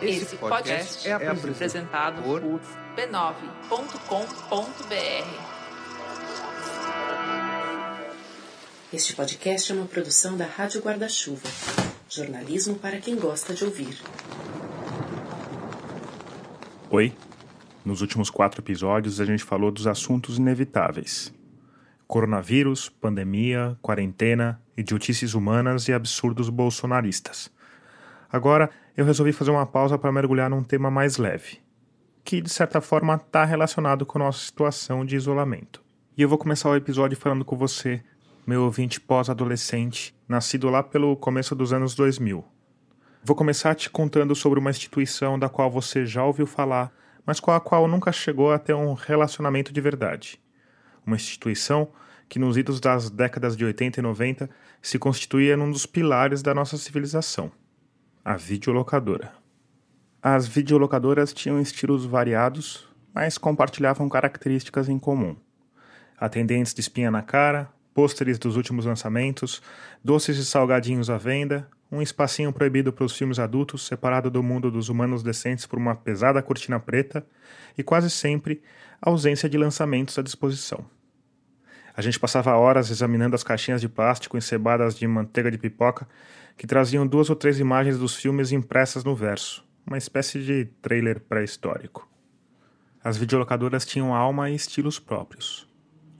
Esse podcast é apresentado por b9.com.br. Este podcast é uma produção da Rádio Guarda-Chuva. Jornalismo para quem gosta de ouvir. Oi. Nos últimos quatro episódios a gente falou dos assuntos inevitáveis: coronavírus, pandemia, quarentena, idiotices humanas e absurdos bolsonaristas. Agora eu resolvi fazer uma pausa para mergulhar num tema mais leve, que de certa forma está relacionado com a nossa situação de isolamento. E eu vou começar o episódio falando com você, meu ouvinte pós-adolescente, nascido lá pelo começo dos anos 2000. Vou começar te contando sobre uma instituição da qual você já ouviu falar, mas com a qual nunca chegou a ter um relacionamento de verdade. Uma instituição que nos idos das décadas de 80 e 90 se constituía num dos pilares da nossa civilização a videolocadora. As videolocadoras tinham estilos variados, mas compartilhavam características em comum. Atendentes de espinha na cara, pôsteres dos últimos lançamentos, doces e salgadinhos à venda, um espacinho proibido para os filmes adultos, separado do mundo dos humanos decentes por uma pesada cortina preta, e quase sempre ausência de lançamentos à disposição. A gente passava horas examinando as caixinhas de plástico encebadas de manteiga de pipoca que traziam duas ou três imagens dos filmes impressas no verso, uma espécie de trailer pré-histórico. As videolocadoras tinham alma e estilos próprios.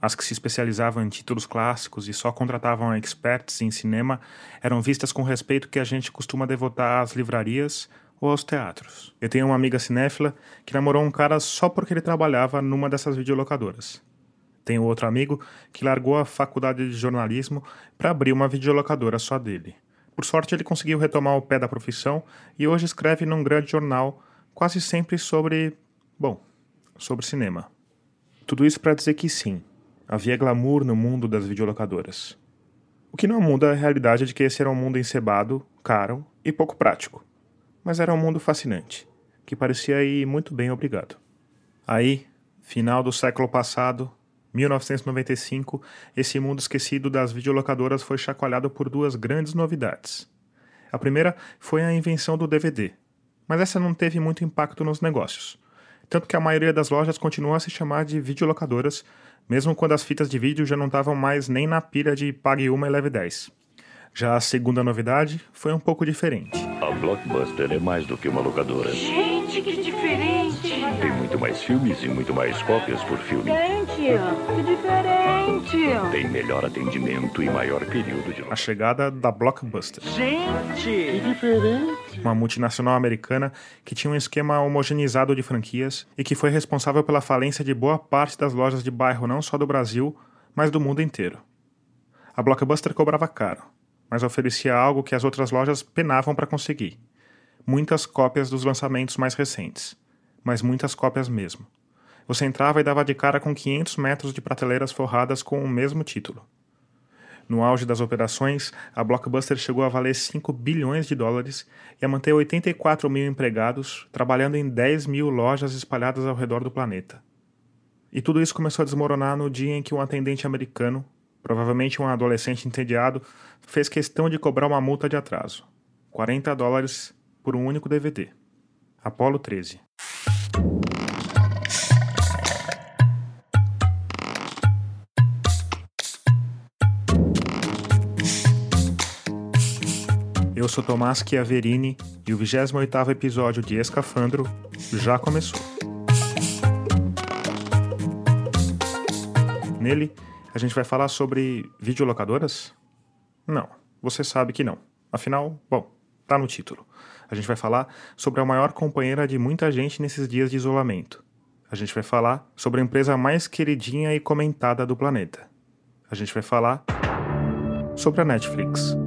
As que se especializavam em títulos clássicos e só contratavam experts em cinema eram vistas com respeito que a gente costuma devotar às livrarias ou aos teatros. Eu tenho uma amiga cinéfila que namorou um cara só porque ele trabalhava numa dessas videolocadoras. Tenho outro amigo que largou a faculdade de jornalismo para abrir uma videolocadora só dele. Por sorte, ele conseguiu retomar o pé da profissão e hoje escreve num grande jornal, quase sempre sobre. bom, sobre cinema. Tudo isso para dizer que sim, havia glamour no mundo das videolocadoras. O que não muda a realidade de que esse era um mundo encebado, caro e pouco prático. Mas era um mundo fascinante, que parecia ir muito bem obrigado. Aí, final do século passado, 1995, esse mundo esquecido das videolocadoras foi chacoalhado por duas grandes novidades. A primeira foi a invenção do DVD, mas essa não teve muito impacto nos negócios. Tanto que a maioria das lojas continua a se chamar de videolocadoras, mesmo quando as fitas de vídeo já não estavam mais nem na pilha de pague uma e leve 10. Já a segunda novidade foi um pouco diferente. A Blockbuster é mais do que uma locadora. Gente, que diferente! Tem muito mais filmes e muito mais cópias por filme. Gente, que diferente! Tem melhor atendimento e maior período de A chegada da Blockbuster. Gente, que diferente! Uma multinacional americana que tinha um esquema homogeneizado de franquias e que foi responsável pela falência de boa parte das lojas de bairro não só do Brasil, mas do mundo inteiro. A Blockbuster cobrava caro mas oferecia algo que as outras lojas penavam para conseguir: muitas cópias dos lançamentos mais recentes, mas muitas cópias mesmo. Você entrava e dava de cara com 500 metros de prateleiras forradas com o mesmo título. No auge das operações, a Blockbuster chegou a valer 5 bilhões de dólares e a manter 84 mil empregados, trabalhando em 10 mil lojas espalhadas ao redor do planeta. E tudo isso começou a desmoronar no dia em que um atendente americano, provavelmente um adolescente entediado, fez questão de cobrar uma multa de atraso. 40 dólares por um único DVD. Apolo 13. Eu sou Tomás Chiaverini e o 28º episódio de Escafandro já começou. Nele, a gente vai falar sobre videolocadoras? Não, você sabe que não. Afinal, bom, tá no título. A gente vai falar sobre a maior companheira de muita gente nesses dias de isolamento. A gente vai falar sobre a empresa mais queridinha e comentada do planeta. A gente vai falar sobre a Netflix.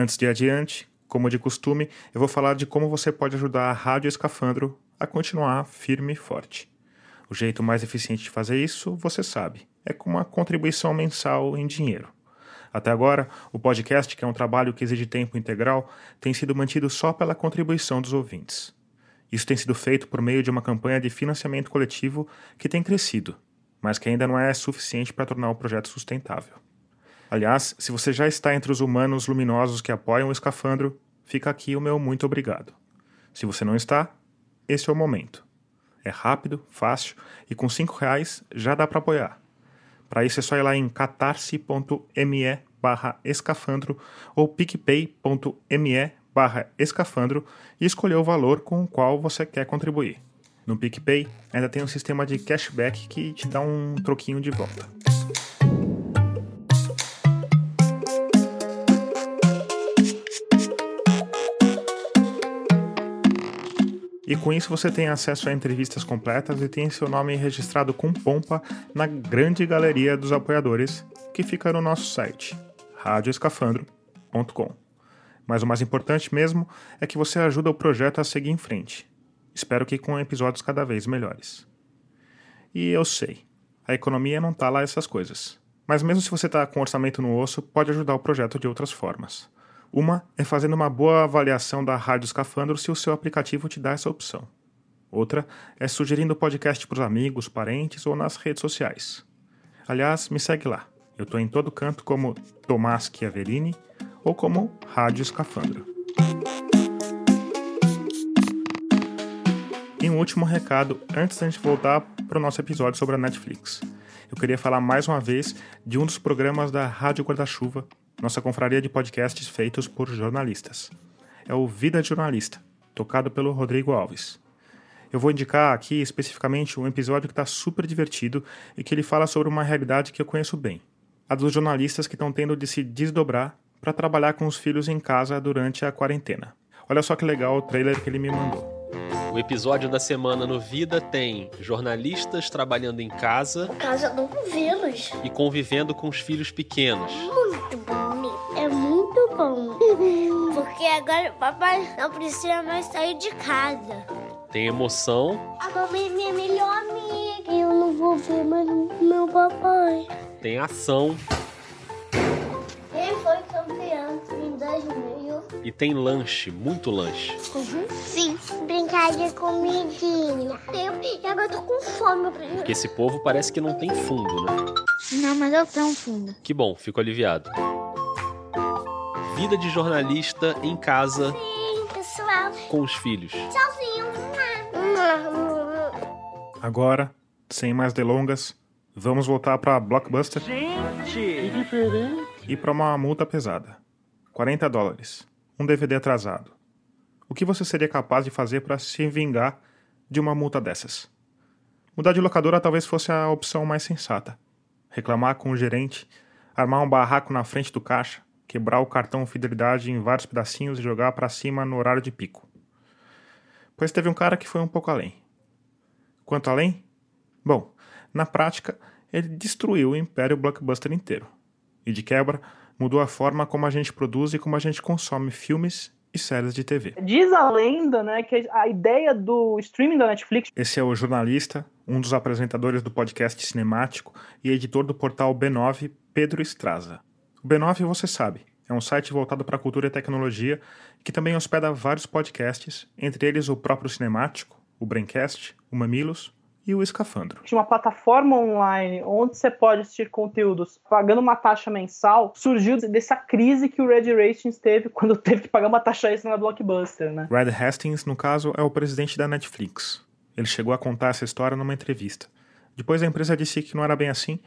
Antes de adiante, como de costume, eu vou falar de como você pode ajudar a Rádio Escafandro a continuar firme e forte. O jeito mais eficiente de fazer isso, você sabe é com uma contribuição mensal em dinheiro. Até agora, o podcast, que é um trabalho que exige tempo integral, tem sido mantido só pela contribuição dos ouvintes. Isso tem sido feito por meio de uma campanha de financiamento coletivo que tem crescido, mas que ainda não é suficiente para tornar o projeto sustentável. Aliás, se você já está entre os humanos luminosos que apoiam o escafandro, fica aqui o meu muito obrigado. Se você não está, esse é o momento. É rápido, fácil e com cinco reais já dá para apoiar. Para isso é só ir lá em catarse.me barra escafandro ou picpay.me barra escafandro e escolher o valor com o qual você quer contribuir. No PicPay ainda tem um sistema de cashback que te dá um troquinho de volta. E com isso você tem acesso a entrevistas completas e tem seu nome registrado com pompa na grande galeria dos apoiadores que fica no nosso site, radioescafandro.com. Mas o mais importante mesmo é que você ajuda o projeto a seguir em frente. Espero que com episódios cada vez melhores. E eu sei, a economia não tá lá essas coisas. Mas mesmo se você está com orçamento no osso, pode ajudar o projeto de outras formas. Uma é fazendo uma boa avaliação da Rádio Escafandro se o seu aplicativo te dá essa opção. Outra é sugerindo o podcast para os amigos, parentes ou nas redes sociais. Aliás, me segue lá. Eu estou em todo canto como Tomás Chiaverini ou como Rádio Escafandro. E um último recado antes da gente voltar para o nosso episódio sobre a Netflix. Eu queria falar mais uma vez de um dos programas da Rádio Guarda-Chuva nossa confraria de podcasts feitos por jornalistas. É o Vida de Jornalista, tocado pelo Rodrigo Alves. Eu vou indicar aqui especificamente um episódio que está super divertido e que ele fala sobre uma realidade que eu conheço bem: a dos jornalistas que estão tendo de se desdobrar para trabalhar com os filhos em casa durante a quarentena. Olha só que legal o trailer que ele me mandou. O episódio da semana no Vida tem jornalistas trabalhando em casa. Casa do vírus. E convivendo com os filhos pequenos. Muito Porque agora o papai não precisa mais sair de casa. Tem emoção. A mamãe é minha melhor amiga. Eu não vou ver mais meu papai. Tem ação. Quem foi campeão em 2000? E tem lanche, muito lanche. Uhum. Sim, brincar de comidinha. Eu, e agora eu tô com fome. Porque esse povo parece que não tem fundo, né? Não, mas eu tenho fundo. Que bom, fico aliviado. Vida de jornalista em casa. Sim, pessoal. Com os filhos. Tchauzinho. Agora, sem mais delongas, vamos voltar para Blockbuster. Gente, que diferente. E para uma multa pesada. 40 dólares. Um DVD atrasado. O que você seria capaz de fazer para se vingar de uma multa dessas? Mudar de locadora talvez fosse a opção mais sensata. Reclamar com o gerente, armar um barraco na frente do caixa, quebrar o cartão fidelidade em vários pedacinhos e jogar para cima no horário de pico. Pois teve um cara que foi um pouco além. Quanto além? Bom, na prática, ele destruiu o império blockbuster inteiro. E de quebra, mudou a forma como a gente produz e como a gente consome filmes e séries de TV. Diz a lenda, né, que a ideia do streaming da Netflix. Esse é o jornalista, um dos apresentadores do podcast cinemático e editor do portal B9, Pedro Estraza. O B9, você sabe, é um site voltado para cultura e tecnologia que também hospeda vários podcasts, entre eles o próprio cinemático, o Braincast, o Mamilos e o Escafandro. Tinha uma plataforma online onde você pode assistir conteúdos pagando uma taxa mensal, surgiu dessa crise que o Red Hastings teve quando teve que pagar uma taxa extra na Blockbuster, né? Red Hastings, no caso, é o presidente da Netflix. Ele chegou a contar essa história numa entrevista. Depois a empresa disse que não era bem assim,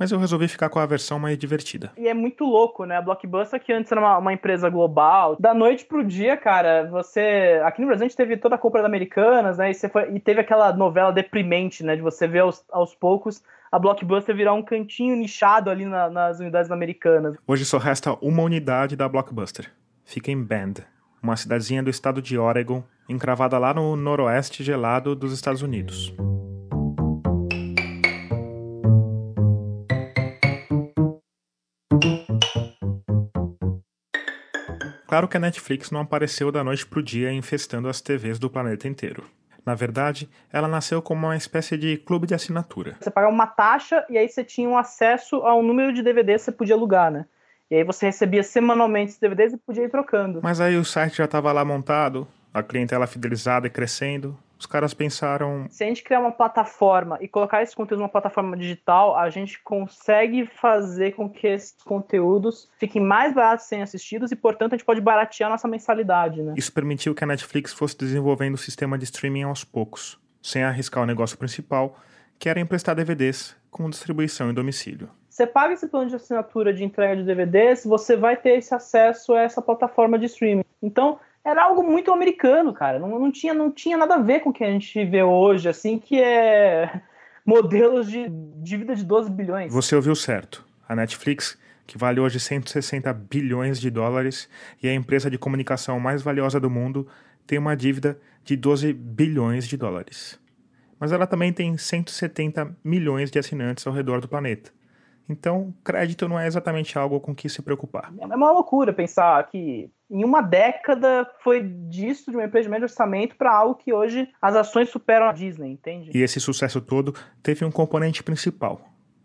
mas eu resolvi ficar com a versão mais divertida. E é muito louco, né? A Blockbuster, que antes era uma, uma, empresa global, da noite pro dia, cara, você. Aqui no Brasil a gente teve toda a compra da Americanas, né? E, foi... e, teve aquela novela deprimente, né? De você ver aos, aos poucos a Blockbuster virar um cantinho nichado ali na, nas unidades americanas. Hoje só resta uma unidade da Blockbuster. Fica em Bend, uma cidadezinha do estado de Oregon, encravada lá no noroeste gelado dos Estados Unidos. Claro que a Netflix não apareceu da noite para o dia infestando as TVs do planeta inteiro. Na verdade, ela nasceu como uma espécie de clube de assinatura. Você pagava uma taxa e aí você tinha um acesso ao número de DVDs que você podia alugar, né? E aí você recebia semanalmente os DVDs e podia ir trocando. Mas aí o site já estava lá montado, a clientela fidelizada e crescendo, os caras pensaram. Se a gente criar uma plataforma e colocar esse conteúdo numa plataforma digital, a gente consegue fazer com que esses conteúdos fiquem mais baratos sem assistidos e, portanto, a gente pode baratear a nossa mensalidade, né? Isso permitiu que a Netflix fosse desenvolvendo o sistema de streaming aos poucos, sem arriscar o negócio principal, que era emprestar DVDs com distribuição em domicílio. Você paga esse plano de assinatura de entrega de DVDs, você vai ter esse acesso a essa plataforma de streaming. Então, era algo muito americano, cara. Não, não, tinha, não tinha nada a ver com o que a gente vê hoje, assim, que é modelos de dívida de 12 bilhões. Você ouviu certo. A Netflix, que vale hoje 160 bilhões de dólares e é a empresa de comunicação mais valiosa do mundo, tem uma dívida de 12 bilhões de dólares. Mas ela também tem 170 milhões de assinantes ao redor do planeta. Então, crédito não é exatamente algo com que se preocupar. É uma loucura pensar que em uma década foi disso, de uma empresa de médio orçamento, para algo que hoje as ações superam a Disney, entende? E esse sucesso todo teve um componente principal: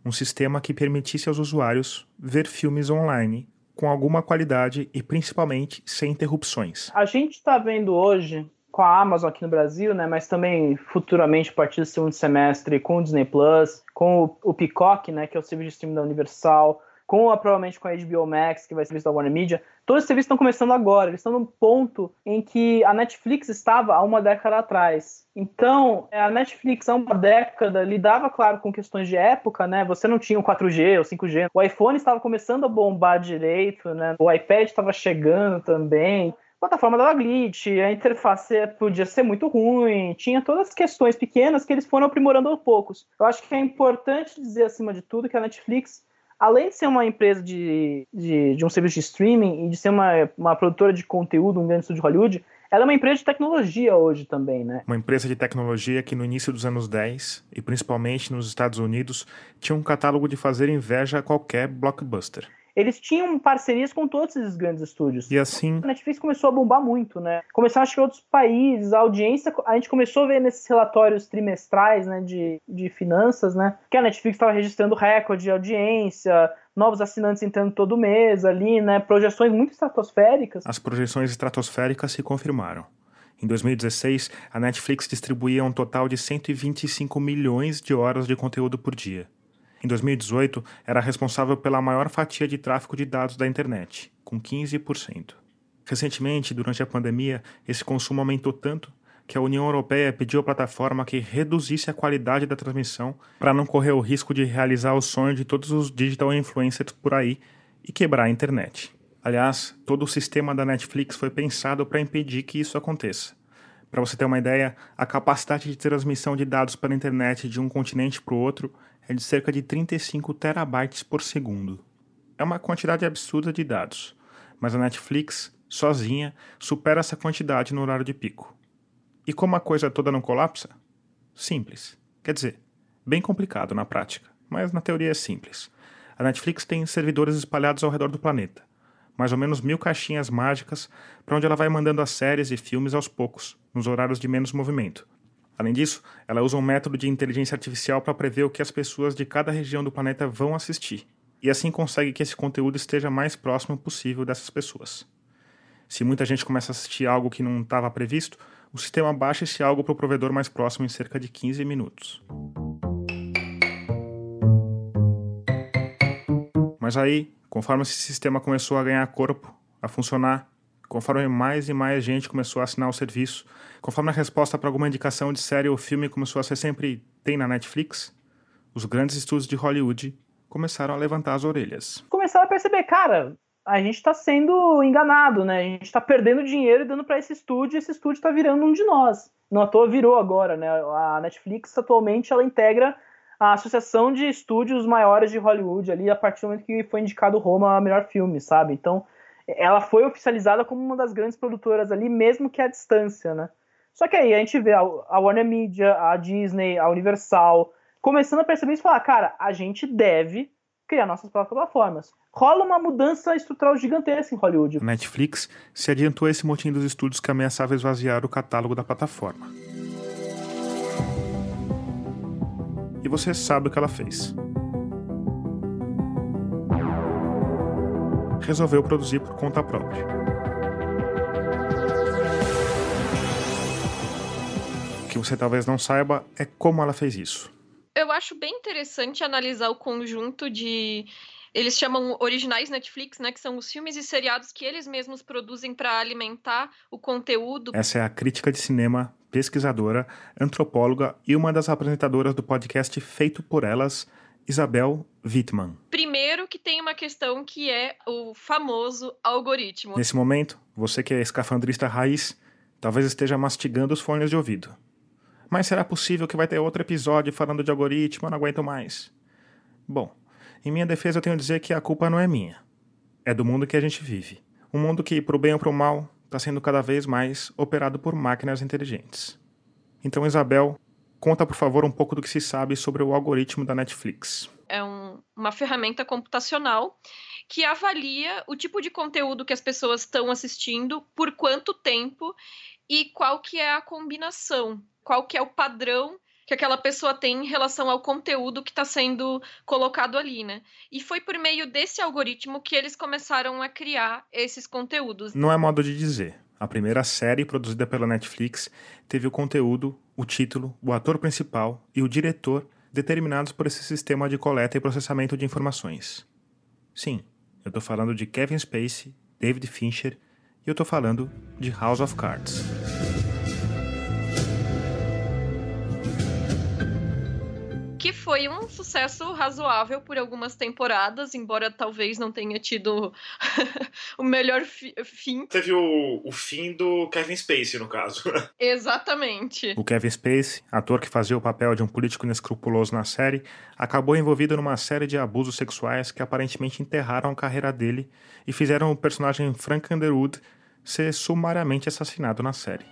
um sistema que permitisse aos usuários ver filmes online com alguma qualidade e principalmente sem interrupções. A gente está vendo hoje com a Amazon aqui no Brasil, né, mas também futuramente a partir do segundo semestre com o Disney Plus, com o, o Peacock, né, que é o serviço de streaming da Universal, com a, provavelmente com a HBO Max, que vai ser serviço da Warner Media, todos esses serviços estão começando agora, eles estão num ponto em que a Netflix estava há uma década atrás. Então, a Netflix há uma década lidava, claro, com questões de época, né? Você não tinha o 4G ou 5G. O iPhone estava começando a bombar direito, né? O iPad estava chegando também plataforma dava glitch, a interface podia ser muito ruim, tinha todas as questões pequenas que eles foram aprimorando aos poucos. Eu acho que é importante dizer, acima de tudo, que a Netflix, além de ser uma empresa de, de, de um serviço de streaming e de ser uma, uma produtora de conteúdo, um grande estúdio de Hollywood, ela é uma empresa de tecnologia hoje também, né? Uma empresa de tecnologia que no início dos anos 10, e principalmente nos Estados Unidos, tinha um catálogo de fazer inveja a qualquer blockbuster eles tinham parcerias com todos esses grandes estúdios. E assim. A Netflix começou a bombar muito, né? Começaram a chegar outros países, a audiência. A gente começou a ver nesses relatórios trimestrais, né, de, de finanças, né? Que a Netflix estava registrando recorde de audiência, novos assinantes entrando todo mês ali, né? Projeções muito estratosféricas. As projeções estratosféricas se confirmaram. Em 2016, a Netflix distribuía um total de 125 milhões de horas de conteúdo por dia. Em 2018, era responsável pela maior fatia de tráfego de dados da internet, com 15%. Recentemente, durante a pandemia, esse consumo aumentou tanto que a União Europeia pediu à plataforma que reduzisse a qualidade da transmissão para não correr o risco de realizar o sonho de todos os digital influencers por aí e quebrar a internet. Aliás, todo o sistema da Netflix foi pensado para impedir que isso aconteça. Para você ter uma ideia, a capacidade de transmissão de dados pela internet de um continente para o outro é de cerca de 35 terabytes por segundo. É uma quantidade absurda de dados, mas a Netflix, sozinha, supera essa quantidade no horário de pico. E como a coisa toda não colapsa? Simples. Quer dizer, bem complicado na prática, mas na teoria é simples. A Netflix tem servidores espalhados ao redor do planeta, mais ou menos mil caixinhas mágicas para onde ela vai mandando as séries e filmes aos poucos, nos horários de menos movimento, Além disso, ela usa um método de inteligência artificial para prever o que as pessoas de cada região do planeta vão assistir, e assim consegue que esse conteúdo esteja mais próximo possível dessas pessoas. Se muita gente começa a assistir algo que não estava previsto, o sistema baixa esse algo para o provedor mais próximo em cerca de 15 minutos. Mas aí, conforme esse sistema começou a ganhar corpo, a funcionar, Conforme mais e mais gente começou a assinar o serviço, conforme a resposta para alguma indicação de série ou filme começou a ser sempre tem na Netflix, os grandes estúdios de Hollywood começaram a levantar as orelhas. Começaram a perceber, cara, a gente está sendo enganado, né? A gente está perdendo dinheiro e dando para esse estúdio, e esse estúdio está virando um de nós. Não à toa virou agora, né? A Netflix atualmente ela integra a associação de estúdios maiores de Hollywood ali a partir do momento que foi indicado Roma a melhor filme, sabe? Então ela foi oficializada como uma das grandes produtoras ali, mesmo que à distância, né? Só que aí a gente vê a, Warner Media, a Disney, a Universal, começando a perceber isso e falar, cara, a gente deve criar nossas próprias plataformas. Rola uma mudança estrutural gigantesca em Hollywood. Netflix se adiantou a esse motim dos estúdios que ameaçava esvaziar o catálogo da plataforma. E você sabe o que ela fez. Resolveu produzir por conta própria. O que você talvez não saiba é como ela fez isso. Eu acho bem interessante analisar o conjunto de eles chamam originais Netflix, né, que são os filmes e seriados que eles mesmos produzem para alimentar o conteúdo. Essa é a crítica de cinema, pesquisadora, antropóloga e uma das apresentadoras do podcast feito por elas, Isabel Wittmann. Primeiro que tem uma questão que é o famoso algoritmo. Nesse momento, você que é escafandrista raiz, talvez esteja mastigando os fones de ouvido. Mas será possível que vai ter outro episódio falando de algoritmo? Eu não aguento mais. Bom, em minha defesa, eu tenho a dizer que a culpa não é minha. É do mundo que a gente vive. Um mundo que, pro bem ou pro mal, está sendo cada vez mais operado por máquinas inteligentes. Então, Isabel, conta por favor um pouco do que se sabe sobre o algoritmo da Netflix. É um, uma ferramenta computacional que avalia o tipo de conteúdo que as pessoas estão assistindo, por quanto tempo e qual que é a combinação, qual que é o padrão que aquela pessoa tem em relação ao conteúdo que está sendo colocado ali, né? E foi por meio desse algoritmo que eles começaram a criar esses conteúdos. Não é modo de dizer. A primeira série produzida pela Netflix teve o conteúdo, o título, o ator principal e o diretor determinados por esse sistema de coleta e processamento de informações. Sim, eu estou falando de Kevin Spacey, David Fincher e eu estou falando de House of Cards. Foi um sucesso razoável por algumas temporadas, embora talvez não tenha tido o melhor fi fim. Teve o, o fim do Kevin Spacey, no caso. Exatamente. O Kevin Spacey, ator que fazia o papel de um político inescrupuloso na série, acabou envolvido numa série de abusos sexuais que aparentemente enterraram a carreira dele e fizeram o personagem Frank Underwood ser sumariamente assassinado na série.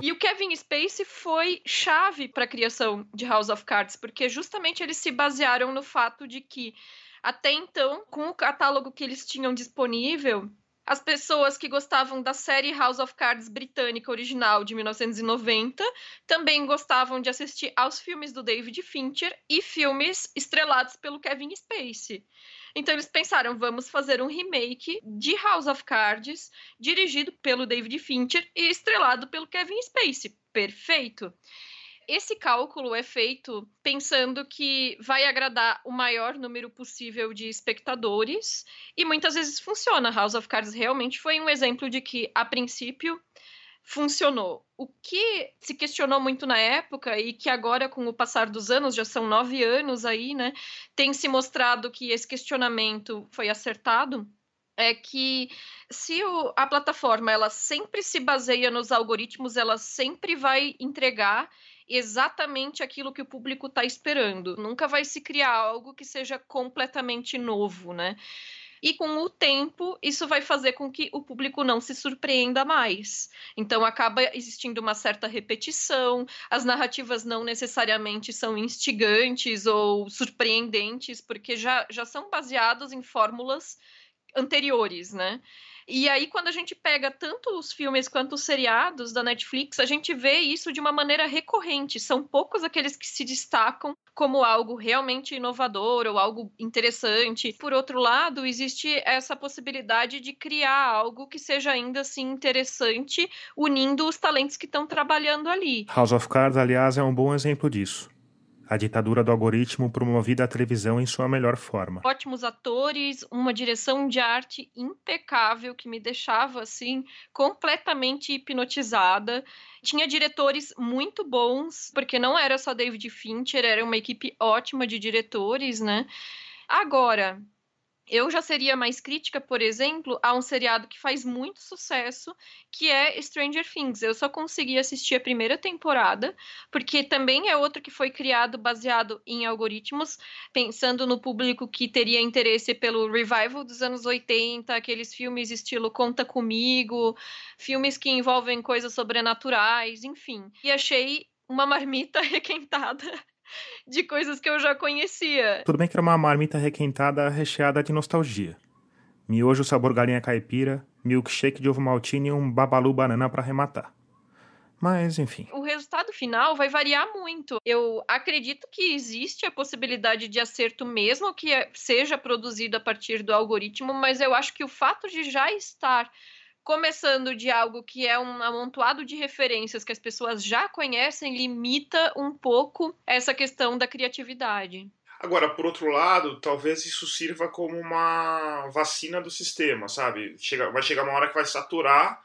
E o Kevin Spacey foi chave para a criação de House of Cards, porque justamente eles se basearam no fato de que até então, com o catálogo que eles tinham disponível, as pessoas que gostavam da série House of Cards britânica original de 1990 também gostavam de assistir aos filmes do David Fincher e filmes estrelados pelo Kevin Spacey. Então eles pensaram, vamos fazer um remake de House of Cards, dirigido pelo David Fincher e estrelado pelo Kevin Spacey. Perfeito. Esse cálculo é feito pensando que vai agradar o maior número possível de espectadores e muitas vezes funciona. House of Cards realmente foi um exemplo de que, a princípio, funcionou. O que se questionou muito na época e que agora, com o passar dos anos, já são nove anos aí, né, tem se mostrado que esse questionamento foi acertado, é que se o, a plataforma ela sempre se baseia nos algoritmos, ela sempre vai entregar exatamente aquilo que o público está esperando. Nunca vai se criar algo que seja completamente novo, né? E com o tempo, isso vai fazer com que o público não se surpreenda mais. Então acaba existindo uma certa repetição, as narrativas não necessariamente são instigantes ou surpreendentes, porque já, já são baseados em fórmulas anteriores, né? E aí, quando a gente pega tanto os filmes quanto os seriados da Netflix, a gente vê isso de uma maneira recorrente. São poucos aqueles que se destacam como algo realmente inovador ou algo interessante. Por outro lado, existe essa possibilidade de criar algo que seja ainda assim interessante, unindo os talentos que estão trabalhando ali. House of Cards, aliás, é um bom exemplo disso a ditadura do algoritmo promovida à televisão em sua melhor forma. Ótimos atores, uma direção de arte impecável que me deixava assim completamente hipnotizada. Tinha diretores muito bons, porque não era só David Fincher, era uma equipe ótima de diretores, né? Agora, eu já seria mais crítica, por exemplo, a um seriado que faz muito sucesso, que é Stranger Things. Eu só consegui assistir a primeira temporada, porque também é outro que foi criado baseado em algoritmos, pensando no público que teria interesse pelo revival dos anos 80, aqueles filmes estilo Conta Comigo, filmes que envolvem coisas sobrenaturais, enfim. E achei uma marmita requentada de coisas que eu já conhecia. Tudo bem que era uma marmita requentada recheada de nostalgia. Miojo sabor galinha caipira, milkshake de ovo maltine e um babalu banana para arrematar. Mas, enfim. O resultado final vai variar muito. Eu acredito que existe a possibilidade de acerto mesmo que seja produzido a partir do algoritmo, mas eu acho que o fato de já estar começando de algo que é um amontoado de referências que as pessoas já conhecem, limita um pouco essa questão da criatividade. Agora, por outro lado, talvez isso sirva como uma vacina do sistema, sabe? Chega, vai chegar uma hora que vai saturar,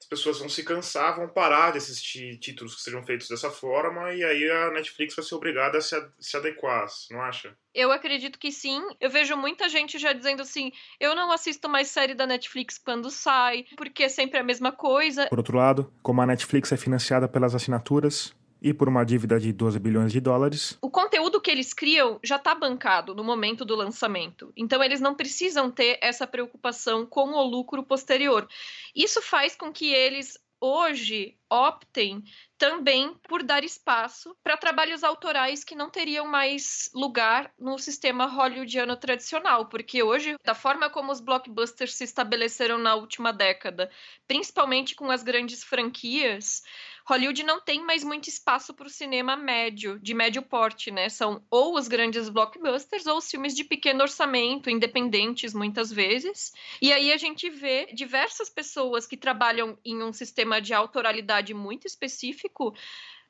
as pessoas vão se cansar, vão parar de assistir títulos que sejam feitos dessa forma, e aí a Netflix vai ser obrigada a se, se adequar, não acha? Eu acredito que sim. Eu vejo muita gente já dizendo assim: eu não assisto mais série da Netflix quando sai, porque é sempre a mesma coisa. Por outro lado, como a Netflix é financiada pelas assinaturas, e por uma dívida de 12 bilhões de dólares. O conteúdo que eles criam já está bancado no momento do lançamento. Então eles não precisam ter essa preocupação com o lucro posterior. Isso faz com que eles hoje optem também por dar espaço para trabalhos autorais que não teriam mais lugar no sistema hollywoodiano tradicional, porque hoje, da forma como os blockbusters se estabeleceram na última década, principalmente com as grandes franquias, Hollywood não tem mais muito espaço para o cinema médio, de médio porte, né? São ou os grandes blockbusters ou os filmes de pequeno orçamento, independentes muitas vezes. E aí a gente vê diversas pessoas que trabalham em um sistema de autoralidade muito específico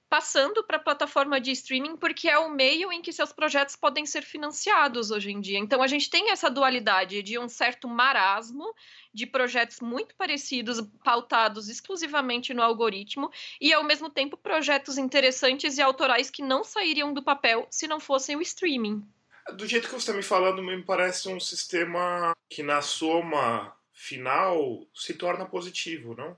passando para a plataforma de streaming porque é o meio em que seus projetos podem ser financiados hoje em dia. Então a gente tem essa dualidade de um certo marasmo de projetos muito parecidos, pautados exclusivamente no algoritmo, e ao mesmo tempo projetos interessantes e autorais que não sairiam do papel se não fossem o streaming. Do jeito que você está me falando, me parece um sistema que na soma final se torna positivo, não?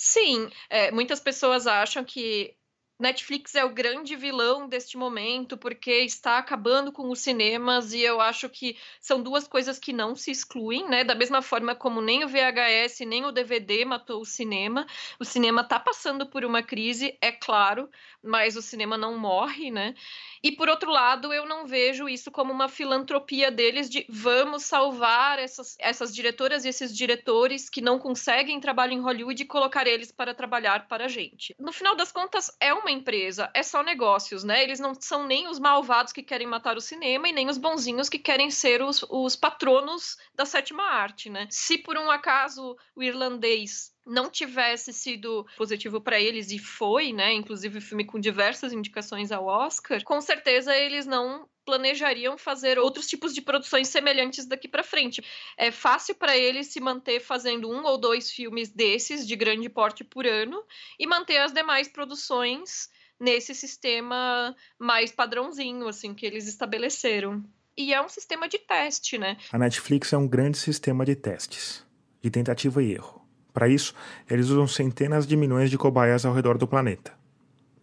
Sim, é, muitas pessoas acham que Netflix é o grande vilão deste momento porque está acabando com os cinemas e eu acho que são duas coisas que não se excluem, né? Da mesma forma como nem o VHS nem o DVD matou o cinema, o cinema está passando por uma crise, é claro, mas o cinema não morre, né? E por outro lado, eu não vejo isso como uma filantropia deles de vamos salvar essas, essas diretoras e esses diretores que não conseguem trabalho em Hollywood e colocar eles para trabalhar para a gente. No final das contas, é uma empresa, é só negócios, né? Eles não são nem os malvados que querem matar o cinema e nem os bonzinhos que querem ser os, os patronos da sétima arte, né? Se por um acaso o irlandês não tivesse sido positivo para eles e foi, né, inclusive filme com diversas indicações ao Oscar, com certeza eles não planejariam fazer outros tipos de produções semelhantes daqui para frente. É fácil para eles se manter fazendo um ou dois filmes desses de grande porte por ano e manter as demais produções nesse sistema mais padrãozinho assim que eles estabeleceram. E é um sistema de teste, né? A Netflix é um grande sistema de testes, de tentativa e erro. Para isso, eles usam centenas de milhões de cobaias ao redor do planeta.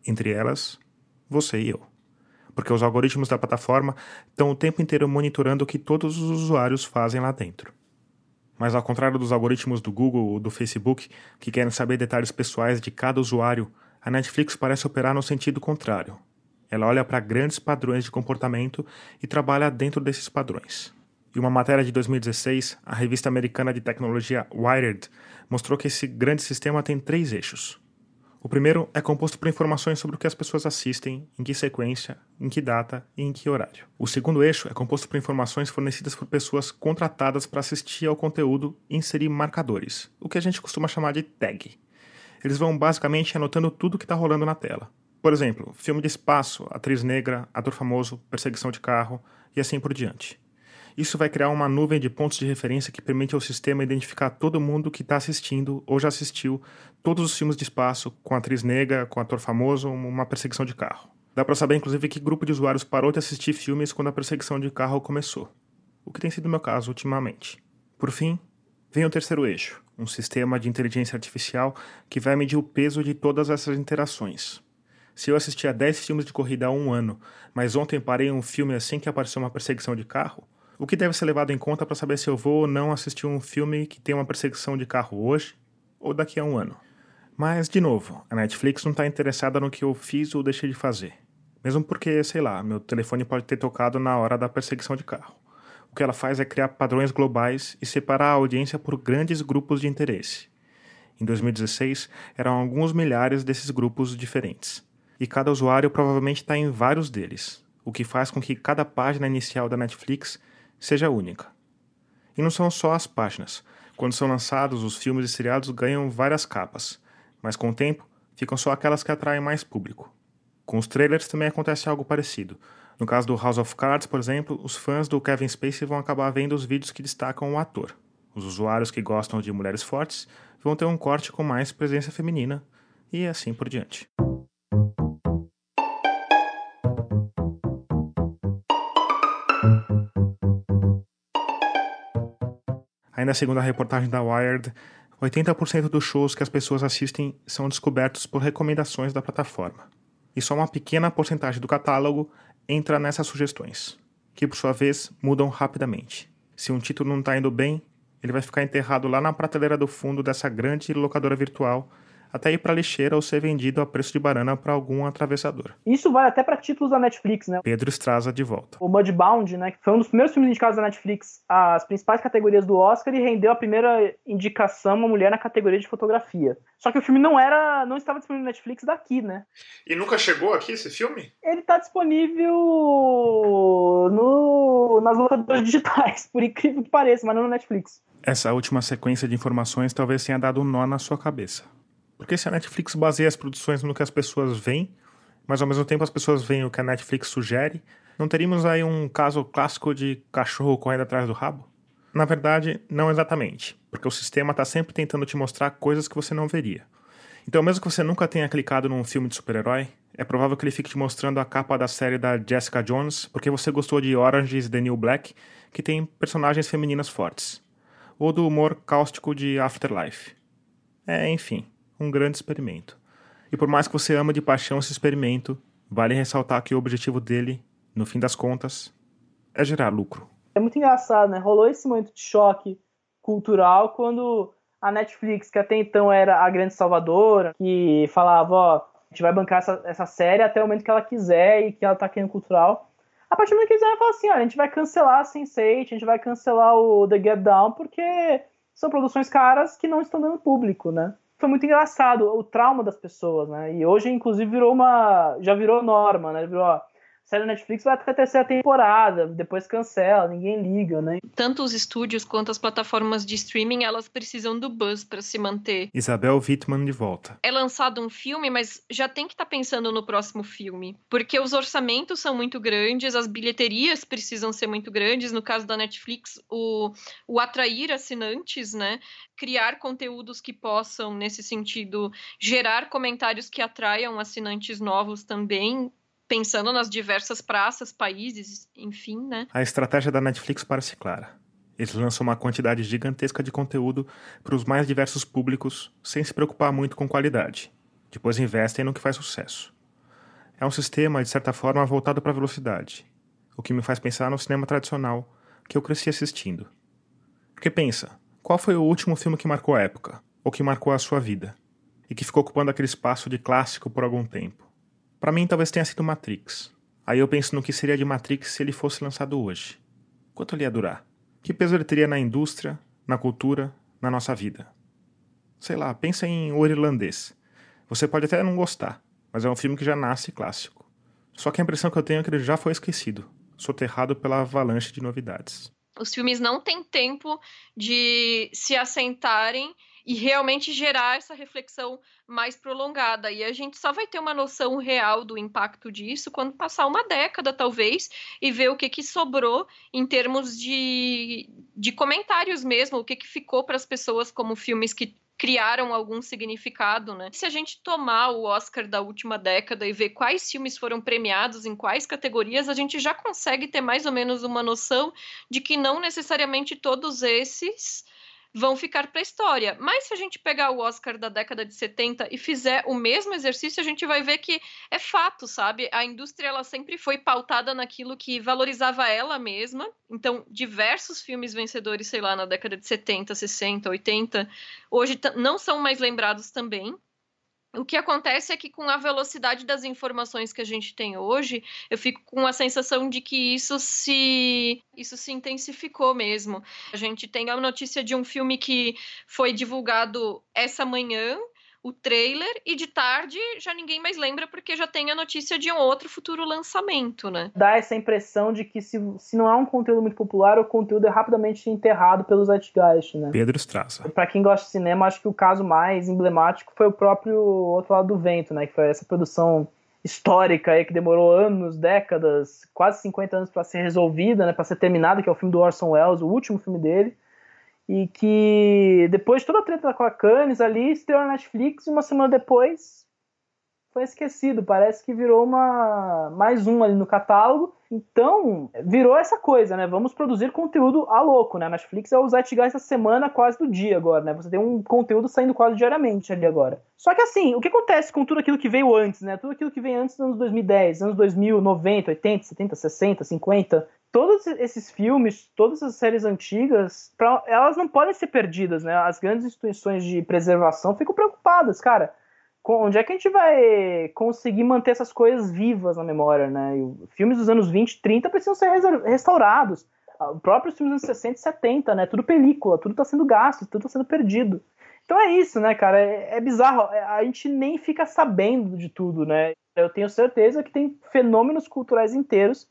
Entre elas, você e eu. Porque os algoritmos da plataforma estão o tempo inteiro monitorando o que todos os usuários fazem lá dentro. Mas ao contrário dos algoritmos do Google ou do Facebook, que querem saber detalhes pessoais de cada usuário, a Netflix parece operar no sentido contrário. Ela olha para grandes padrões de comportamento e trabalha dentro desses padrões. Em uma matéria de 2016, a revista americana de tecnologia Wired mostrou que esse grande sistema tem três eixos. O primeiro é composto por informações sobre o que as pessoas assistem, em que sequência, em que data e em que horário. O segundo eixo é composto por informações fornecidas por pessoas contratadas para assistir ao conteúdo e inserir marcadores, o que a gente costuma chamar de tag. Eles vão basicamente anotando tudo o que está rolando na tela. Por exemplo, filme de espaço, atriz negra, ator famoso, perseguição de carro e assim por diante. Isso vai criar uma nuvem de pontos de referência que permite ao sistema identificar todo mundo que está assistindo ou já assistiu todos os filmes de espaço com atriz negra, com ator famoso, uma perseguição de carro. Dá para saber, inclusive, que grupo de usuários parou de assistir filmes quando a perseguição de carro começou, o que tem sido meu caso ultimamente. Por fim, vem o terceiro eixo, um sistema de inteligência artificial que vai medir o peso de todas essas interações. Se eu assisti a 10 filmes de corrida há um ano, mas ontem parei um filme assim que apareceu uma perseguição de carro, o que deve ser levado em conta para saber se eu vou ou não assistir um filme que tem uma perseguição de carro hoje ou daqui a um ano. Mas, de novo, a Netflix não está interessada no que eu fiz ou deixei de fazer. Mesmo porque, sei lá, meu telefone pode ter tocado na hora da perseguição de carro. O que ela faz é criar padrões globais e separar a audiência por grandes grupos de interesse. Em 2016, eram alguns milhares desses grupos diferentes. E cada usuário provavelmente está em vários deles, o que faz com que cada página inicial da Netflix seja única. E não são só as páginas. Quando são lançados, os filmes e seriados ganham várias capas, mas com o tempo ficam só aquelas que atraem mais público. Com os trailers também acontece algo parecido. No caso do House of Cards, por exemplo, os fãs do Kevin Spacey vão acabar vendo os vídeos que destacam o ator. Os usuários que gostam de mulheres fortes vão ter um corte com mais presença feminina, e assim por diante. Ainda segundo a reportagem da Wired, 80% dos shows que as pessoas assistem são descobertos por recomendações da plataforma. E só uma pequena porcentagem do catálogo entra nessas sugestões, que por sua vez mudam rapidamente. Se um título não está indo bem, ele vai ficar enterrado lá na prateleira do fundo dessa grande locadora virtual até ir para lixeira ou ser vendido a preço de banana para algum atravessador. Isso vale até para títulos da Netflix, né? Pedro Estraza de volta. O Mudbound, né, que foi um dos primeiros filmes indicados da Netflix às principais categorias do Oscar e rendeu a primeira indicação uma mulher na categoria de fotografia. Só que o filme não era, não estava disponível no Netflix daqui, né? E nunca chegou aqui esse filme? Ele está disponível no, nas locadoras digitais, por incrível que pareça, mas não no Netflix. Essa última sequência de informações talvez tenha dado um nó na sua cabeça. Porque se a Netflix baseia as produções no que as pessoas veem, mas ao mesmo tempo as pessoas veem o que a Netflix sugere, não teríamos aí um caso clássico de cachorro correndo atrás do rabo? Na verdade, não exatamente, porque o sistema está sempre tentando te mostrar coisas que você não veria. Então, mesmo que você nunca tenha clicado num filme de super-herói, é provável que ele fique te mostrando a capa da série da Jessica Jones porque você gostou de Orange is the New Black, que tem personagens femininas fortes, ou do humor cáustico de Afterlife. É, enfim, um grande experimento. E por mais que você ama de paixão esse experimento, vale ressaltar que o objetivo dele, no fim das contas, é gerar lucro. É muito engraçado, né? Rolou esse momento de choque cultural quando a Netflix, que até então era a grande salvadora, que falava, ó, a gente vai bancar essa, essa série até o momento que ela quiser e que ela tá querendo cultural. A partir do momento que quiser, ela fala assim, ó, a gente vai cancelar a Sense8, a gente vai cancelar o The Get Down, porque são produções caras que não estão dando público, né? Foi muito engraçado o trauma das pessoas, né? E hoje, inclusive, virou uma. Já virou norma, né? Virou, ó, série Netflix vai até a terceira temporada, depois cancela, ninguém liga, né? Tanto os estúdios quanto as plataformas de streaming, elas precisam do buzz para se manter. Isabel Wittmann de volta. É lançado um filme, mas já tem que estar tá pensando no próximo filme, porque os orçamentos são muito grandes, as bilheterias precisam ser muito grandes. No caso da Netflix, o, o atrair assinantes, né? Criar conteúdos que possam, nesse sentido, gerar comentários que atraiam assinantes novos também pensando nas diversas praças, países, enfim, né? A estratégia da Netflix parece clara. Eles lançam uma quantidade gigantesca de conteúdo para os mais diversos públicos, sem se preocupar muito com qualidade. Depois investem no que faz sucesso. É um sistema, de certa forma, voltado para a velocidade, o que me faz pensar no cinema tradicional que eu cresci assistindo. Porque pensa, qual foi o último filme que marcou a época, ou que marcou a sua vida, e que ficou ocupando aquele espaço de clássico por algum tempo? Para mim, talvez tenha sido Matrix. Aí eu penso no que seria de Matrix se ele fosse lançado hoje. Quanto ele ia durar? Que peso ele teria na indústria, na cultura, na nossa vida? Sei lá, pensa em O Irlandês. Você pode até não gostar, mas é um filme que já nasce clássico. Só que a impressão que eu tenho é que ele já foi esquecido, soterrado pela avalanche de novidades. Os filmes não têm tempo de se assentarem e realmente gerar essa reflexão mais prolongada. E a gente só vai ter uma noção real do impacto disso quando passar uma década, talvez, e ver o que, que sobrou em termos de, de comentários mesmo, o que, que ficou para as pessoas como filmes que criaram algum significado, né? Se a gente tomar o Oscar da última década e ver quais filmes foram premiados em quais categorias, a gente já consegue ter mais ou menos uma noção de que não necessariamente todos esses vão ficar para a história. Mas se a gente pegar o Oscar da década de 70 e fizer o mesmo exercício, a gente vai ver que é fato, sabe? A indústria ela sempre foi pautada naquilo que valorizava ela mesma. Então, diversos filmes vencedores, sei lá, na década de 70, 60, 80, hoje não são mais lembrados também o que acontece é que com a velocidade das informações que a gente tem hoje, eu fico com a sensação de que isso se isso se intensificou mesmo. A gente tem a notícia de um filme que foi divulgado essa manhã, o trailer e de tarde já ninguém mais lembra porque já tem a notícia de um outro futuro lançamento, né? Dá essa impressão de que se, se não é um conteúdo muito popular, o conteúdo é rapidamente enterrado pelos Zeitgeist, né? Pedro Straza. Para quem gosta de cinema, acho que o caso mais emblemático foi o próprio Outro Lado do Vento, né? Que foi essa produção histórica aí que demorou anos, décadas, quase 50 anos para ser resolvida, né, para ser terminada, que é o filme do Orson Welles, o último filme dele e que depois de toda a treta com a Cannes ali, estreou na Netflix e uma semana depois foi esquecido. Parece que virou uma mais um ali no catálogo. Então, virou essa coisa, né? Vamos produzir conteúdo a louco, né? A Netflix é o Zeitgeist essa semana quase do dia agora, né? Você tem um conteúdo saindo quase diariamente ali agora. Só que assim, o que acontece com tudo aquilo que veio antes, né? Tudo aquilo que veio antes dos anos 2010, anos 2000, 90, 80, 70, 60, 50, todos esses filmes, todas as séries antigas, pra, elas não podem ser perdidas, né? As grandes instituições de preservação ficam preocupadas, cara. Onde é que a gente vai conseguir manter essas coisas vivas na memória, né? E filmes dos anos 20, 30 precisam ser restaurados. Os próprios filmes dos anos 60 e 70, né? Tudo película, tudo está sendo gasto, tudo está sendo perdido. Então é isso, né, cara? É, é bizarro. É, a gente nem fica sabendo de tudo, né? Eu tenho certeza que tem fenômenos culturais inteiros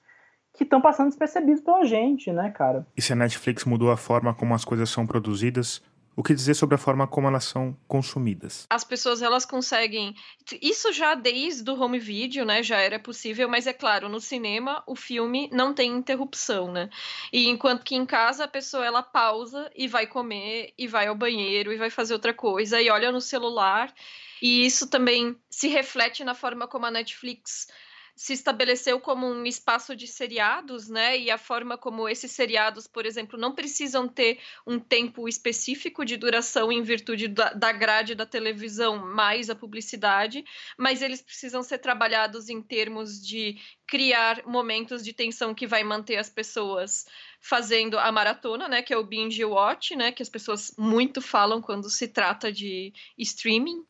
que estão passando despercebidos pela gente, né, cara? E se a Netflix mudou a forma como as coisas são produzidas, o que dizer sobre a forma como elas são consumidas? As pessoas elas conseguem. Isso já desde o home video, né? Já era possível, mas é claro, no cinema o filme não tem interrupção, né? E enquanto que em casa a pessoa ela pausa e vai comer e vai ao banheiro e vai fazer outra coisa e olha no celular. E isso também se reflete na forma como a Netflix se estabeleceu como um espaço de seriados, né? E a forma como esses seriados, por exemplo, não precisam ter um tempo específico de duração em virtude da, grade da televisão mais a publicidade, mas eles precisam ser trabalhados em termos de criar momentos de tensão que vai manter as pessoas fazendo a maratona, né, que é o binge watch, né, que as pessoas muito falam quando se trata de streaming.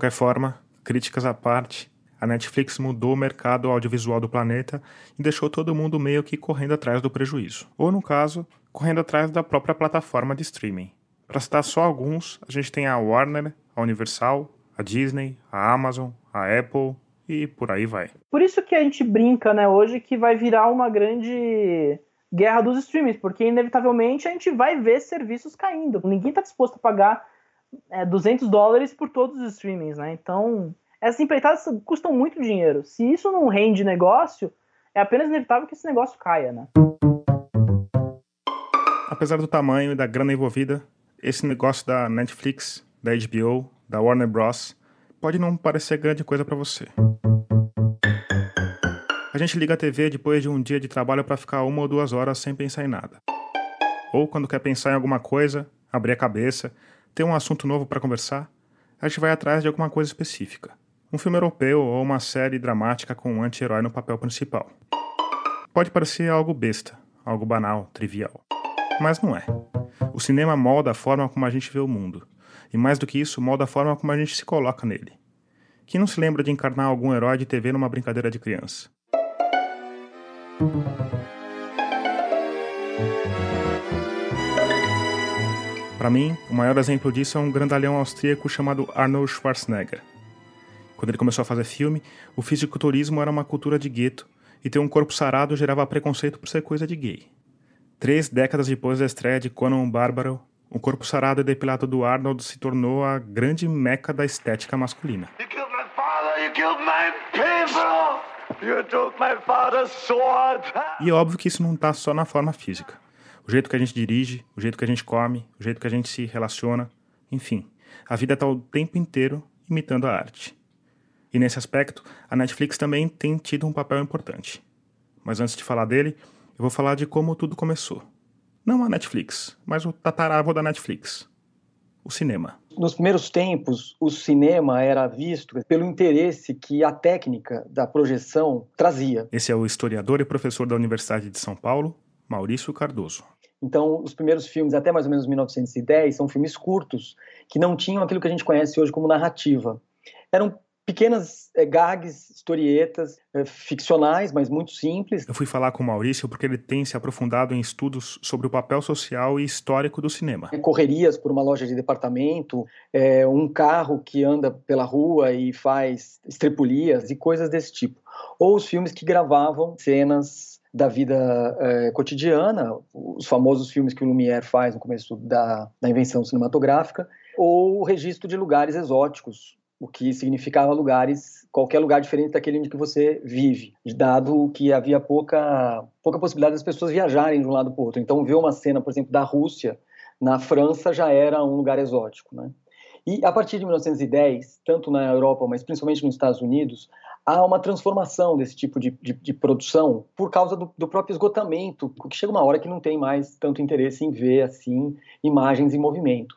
Qualquer forma, críticas à parte, a Netflix mudou o mercado audiovisual do planeta e deixou todo mundo meio que correndo atrás do prejuízo. Ou, no caso, correndo atrás da própria plataforma de streaming. Para citar só alguns, a gente tem a Warner, a Universal, a Disney, a Amazon, a Apple e por aí vai. Por isso que a gente brinca, né, hoje que vai virar uma grande guerra dos streamings, porque inevitavelmente a gente vai ver serviços caindo. Ninguém está disposto a pagar é, 200 dólares por todos os streamings, né? Então, essas empreitadas custam muito dinheiro. Se isso não rende negócio, é apenas inevitável que esse negócio caia, né? Apesar do tamanho e da grana envolvida, esse negócio da Netflix, da HBO, da Warner Bros. pode não parecer grande coisa para você. A gente liga a TV depois de um dia de trabalho para ficar uma ou duas horas sem pensar em nada. Ou quando quer pensar em alguma coisa, abrir a cabeça tem um assunto novo para conversar, a gente vai atrás de alguma coisa específica. Um filme europeu ou uma série dramática com um anti-herói no papel principal. Pode parecer algo besta, algo banal, trivial. Mas não é. O cinema molda a forma como a gente vê o mundo. E mais do que isso, molda a forma como a gente se coloca nele. Quem não se lembra de encarnar algum herói de TV numa brincadeira de criança? Para mim, o maior exemplo disso é um grandalhão austríaco chamado Arnold Schwarzenegger. Quando ele começou a fazer filme, o fisiculturismo era uma cultura de gueto e ter um corpo sarado gerava preconceito por ser coisa de gay. Três décadas depois da estreia de Conan o Bárbaro, o corpo sarado e depilado do Arnold se tornou a grande meca da estética masculina. E óbvio que isso não está só na forma física o jeito que a gente dirige, o jeito que a gente come, o jeito que a gente se relaciona, enfim, a vida está o tempo inteiro imitando a arte. E nesse aspecto, a Netflix também tem tido um papel importante. Mas antes de falar dele, eu vou falar de como tudo começou. Não a Netflix, mas o tataravô da Netflix. O cinema. Nos primeiros tempos, o cinema era visto pelo interesse que a técnica da projeção trazia. Esse é o historiador e professor da Universidade de São Paulo, Maurício Cardoso. Então, os primeiros filmes, até mais ou menos 1910, são filmes curtos, que não tinham aquilo que a gente conhece hoje como narrativa. Eram pequenas é, gags, historietas, é, ficcionais, mas muito simples. Eu fui falar com o Maurício porque ele tem se aprofundado em estudos sobre o papel social e histórico do cinema. É, correrias por uma loja de departamento, é, um carro que anda pela rua e faz estrepulias e coisas desse tipo. Ou os filmes que gravavam cenas da vida é, cotidiana, os famosos filmes que o Lumière faz no começo da, da invenção cinematográfica, ou o registro de lugares exóticos, o que significava lugares, qualquer lugar diferente daquele onde que você vive, dado que havia pouca, pouca possibilidade das pessoas viajarem de um lado para o outro. Então, ver uma cena, por exemplo, da Rússia na França já era um lugar exótico, né? E a partir de 1910, tanto na Europa, mas principalmente nos Estados Unidos, há uma transformação desse tipo de, de, de produção por causa do, do, próprio esgotamento, que chega uma hora que não tem mais tanto interesse em ver assim imagens em movimento.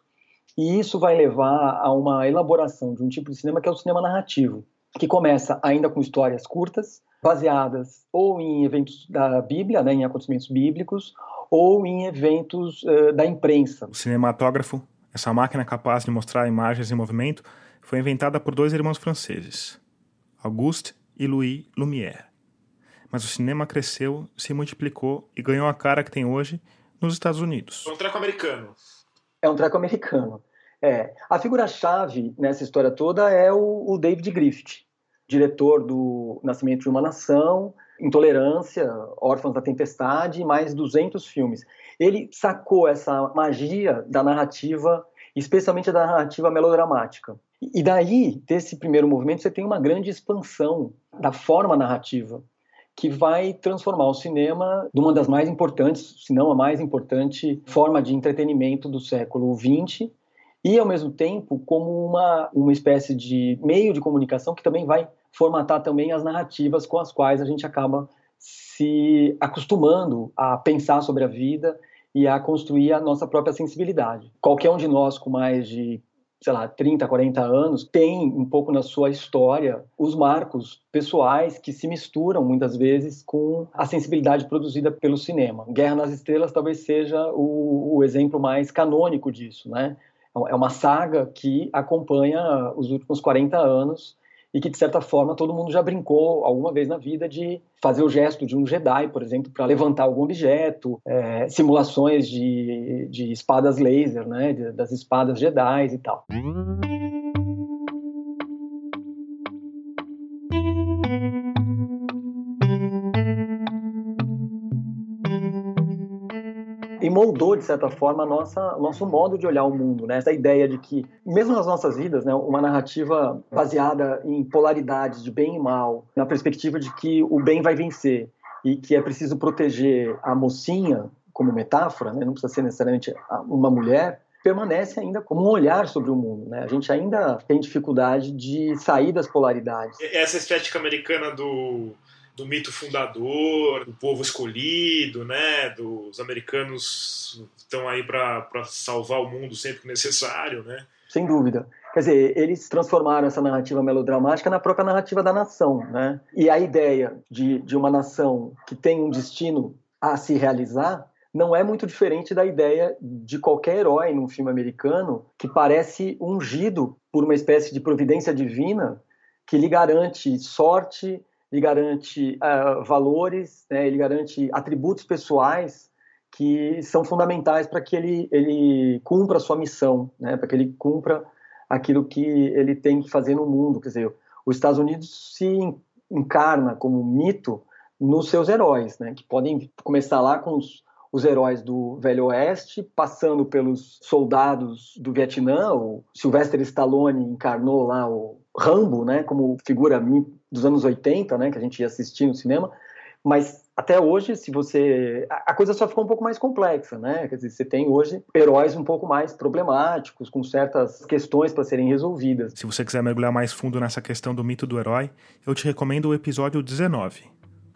E isso vai levar a uma elaboração de um tipo de cinema que é o cinema narrativo, que começa ainda com histórias curtas, baseadas ou em eventos da Bíblia, né, em acontecimentos bíblicos, ou em eventos uh, da imprensa. O cinematógrafo, essa máquina capaz de mostrar imagens em movimento, foi inventada por dois irmãos franceses, Auguste e Louis Lumière. Mas o cinema cresceu, se multiplicou e ganhou a cara que tem hoje nos Estados Unidos. É um treco americano. É um treco americano. É. A figura-chave nessa história toda é o, o, David Griffith, diretor do Nascimento de uma Nação, Intolerância, Órfãos da Tempestade e mais 200 filmes. Ele sacou essa magia da narrativa, especialmente da narrativa melodramática. E daí, desse primeiro movimento, você tem uma grande expansão da forma narrativa que vai transformar o cinema numa das mais importantes, se não a mais importante, forma de entretenimento do século XX e, ao mesmo tempo, como uma, uma espécie de meio de comunicação que também vai formatar também as narrativas com as quais a gente acaba se acostumando a pensar sobre a vida e a construir a nossa própria sensibilidade. Qualquer um de nós com mais de sei lá, 30, 40 anos, tem um pouco na sua história os marcos pessoais que se misturam muitas vezes com a sensibilidade produzida pelo cinema. Guerra nas Estrelas talvez seja o, o exemplo mais canônico disso, né? É uma saga que acompanha os últimos 40 anos e que, de certa forma, todo mundo já brincou alguma vez na vida de fazer o gesto de um Jedi, por exemplo, para levantar algum objeto, é, simulações de, de espadas laser, né, das espadas Jedi e tal. Moldou, de certa forma, nossa, nosso modo de olhar o mundo, né? Essa ideia de que, mesmo nas nossas vidas, né, uma narrativa baseada em polaridades de bem e mal, na perspectiva de que o bem vai vencer e que é preciso proteger a mocinha, como metáfora, né? não precisa ser necessariamente uma mulher, permanece ainda como um olhar sobre o mundo. Né? A gente ainda tem dificuldade de sair das polaridades. Essa estética americana do do mito fundador, do povo escolhido, né? Dos americanos estão aí para salvar o mundo sempre que necessário, né? Sem dúvida. Quer dizer, eles transformaram essa narrativa melodramática na própria narrativa da nação, né? E a ideia de, de uma nação que tem um destino a se realizar não é muito diferente da ideia de qualquer herói num filme americano que parece ungido por uma espécie de providência divina que lhe garante sorte, ele garante uh, valores, né, ele garante atributos pessoais que são fundamentais para que ele, ele cumpra a sua missão, né, para que ele cumpra aquilo que ele tem que fazer no mundo. Quer dizer, os Estados Unidos se encarna como mito nos seus heróis, né, que podem começar lá com os, os heróis do Velho Oeste, passando pelos soldados do Vietnã, o Sylvester Stallone encarnou lá o Rambo, né, como figura dos anos 80, né, que a gente ia assistir no cinema, mas até hoje, se você. A coisa só ficou um pouco mais complexa, né? Quer dizer, você tem hoje heróis um pouco mais problemáticos, com certas questões para serem resolvidas. Se você quiser mergulhar mais fundo nessa questão do mito do herói, eu te recomendo o episódio 19: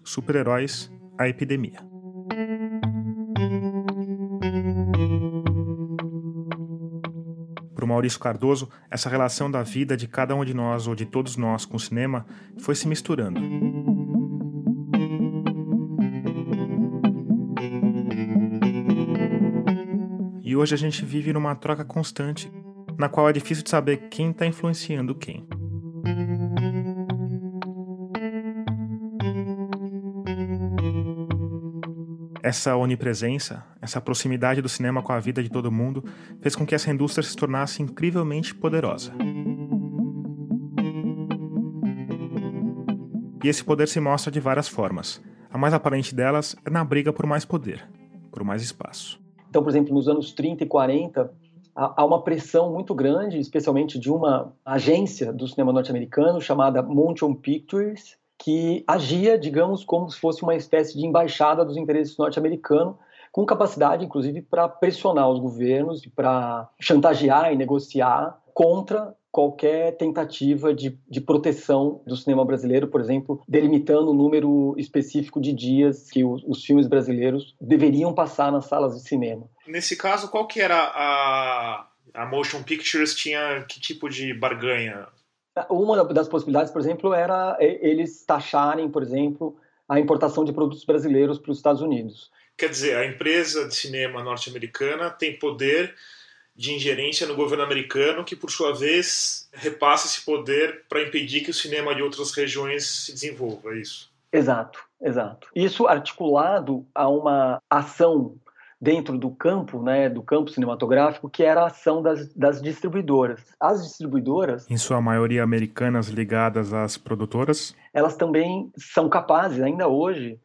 Super-Heróis A Epidemia. Maurício Cardoso, essa relação da vida de cada um de nós ou de todos nós com o cinema foi se misturando. E hoje a gente vive numa troca constante, na qual é difícil de saber quem está influenciando quem. Essa onipresença, essa proximidade do cinema com a vida de todo mundo, fez com que essa indústria se tornasse incrivelmente poderosa. E esse poder se mostra de várias formas. A mais aparente delas é na briga por mais poder, por mais espaço. Então, por exemplo, nos anos 30 e 40, há uma pressão muito grande, especialmente de uma agência do cinema norte-americano chamada Motion Pictures, que agia, digamos, como se fosse uma espécie de embaixada dos interesses norte-americanos, com capacidade, inclusive, para pressionar os governos e para chantagear e negociar contra qualquer tentativa de, de proteção do cinema brasileiro, por exemplo, delimitando o número específico de dias que os, os filmes brasileiros deveriam passar nas salas de cinema. Nesse caso, qual que era a, a Motion Pictures tinha que tipo de barganha? Uma das possibilidades, por exemplo, era eles taxarem, por exemplo, a importação de produtos brasileiros para os Estados Unidos. Quer dizer, a empresa de cinema norte-americana tem poder de ingerência no governo americano, que por sua vez repassa esse poder para impedir que o cinema de outras regiões se desenvolva, é isso? Exato, exato. Isso articulado a uma ação dentro do campo, né, do campo cinematográfico, que era a ação das, das distribuidoras. As distribuidoras, em sua maioria americanas ligadas às produtoras, elas também são capazes, ainda hoje,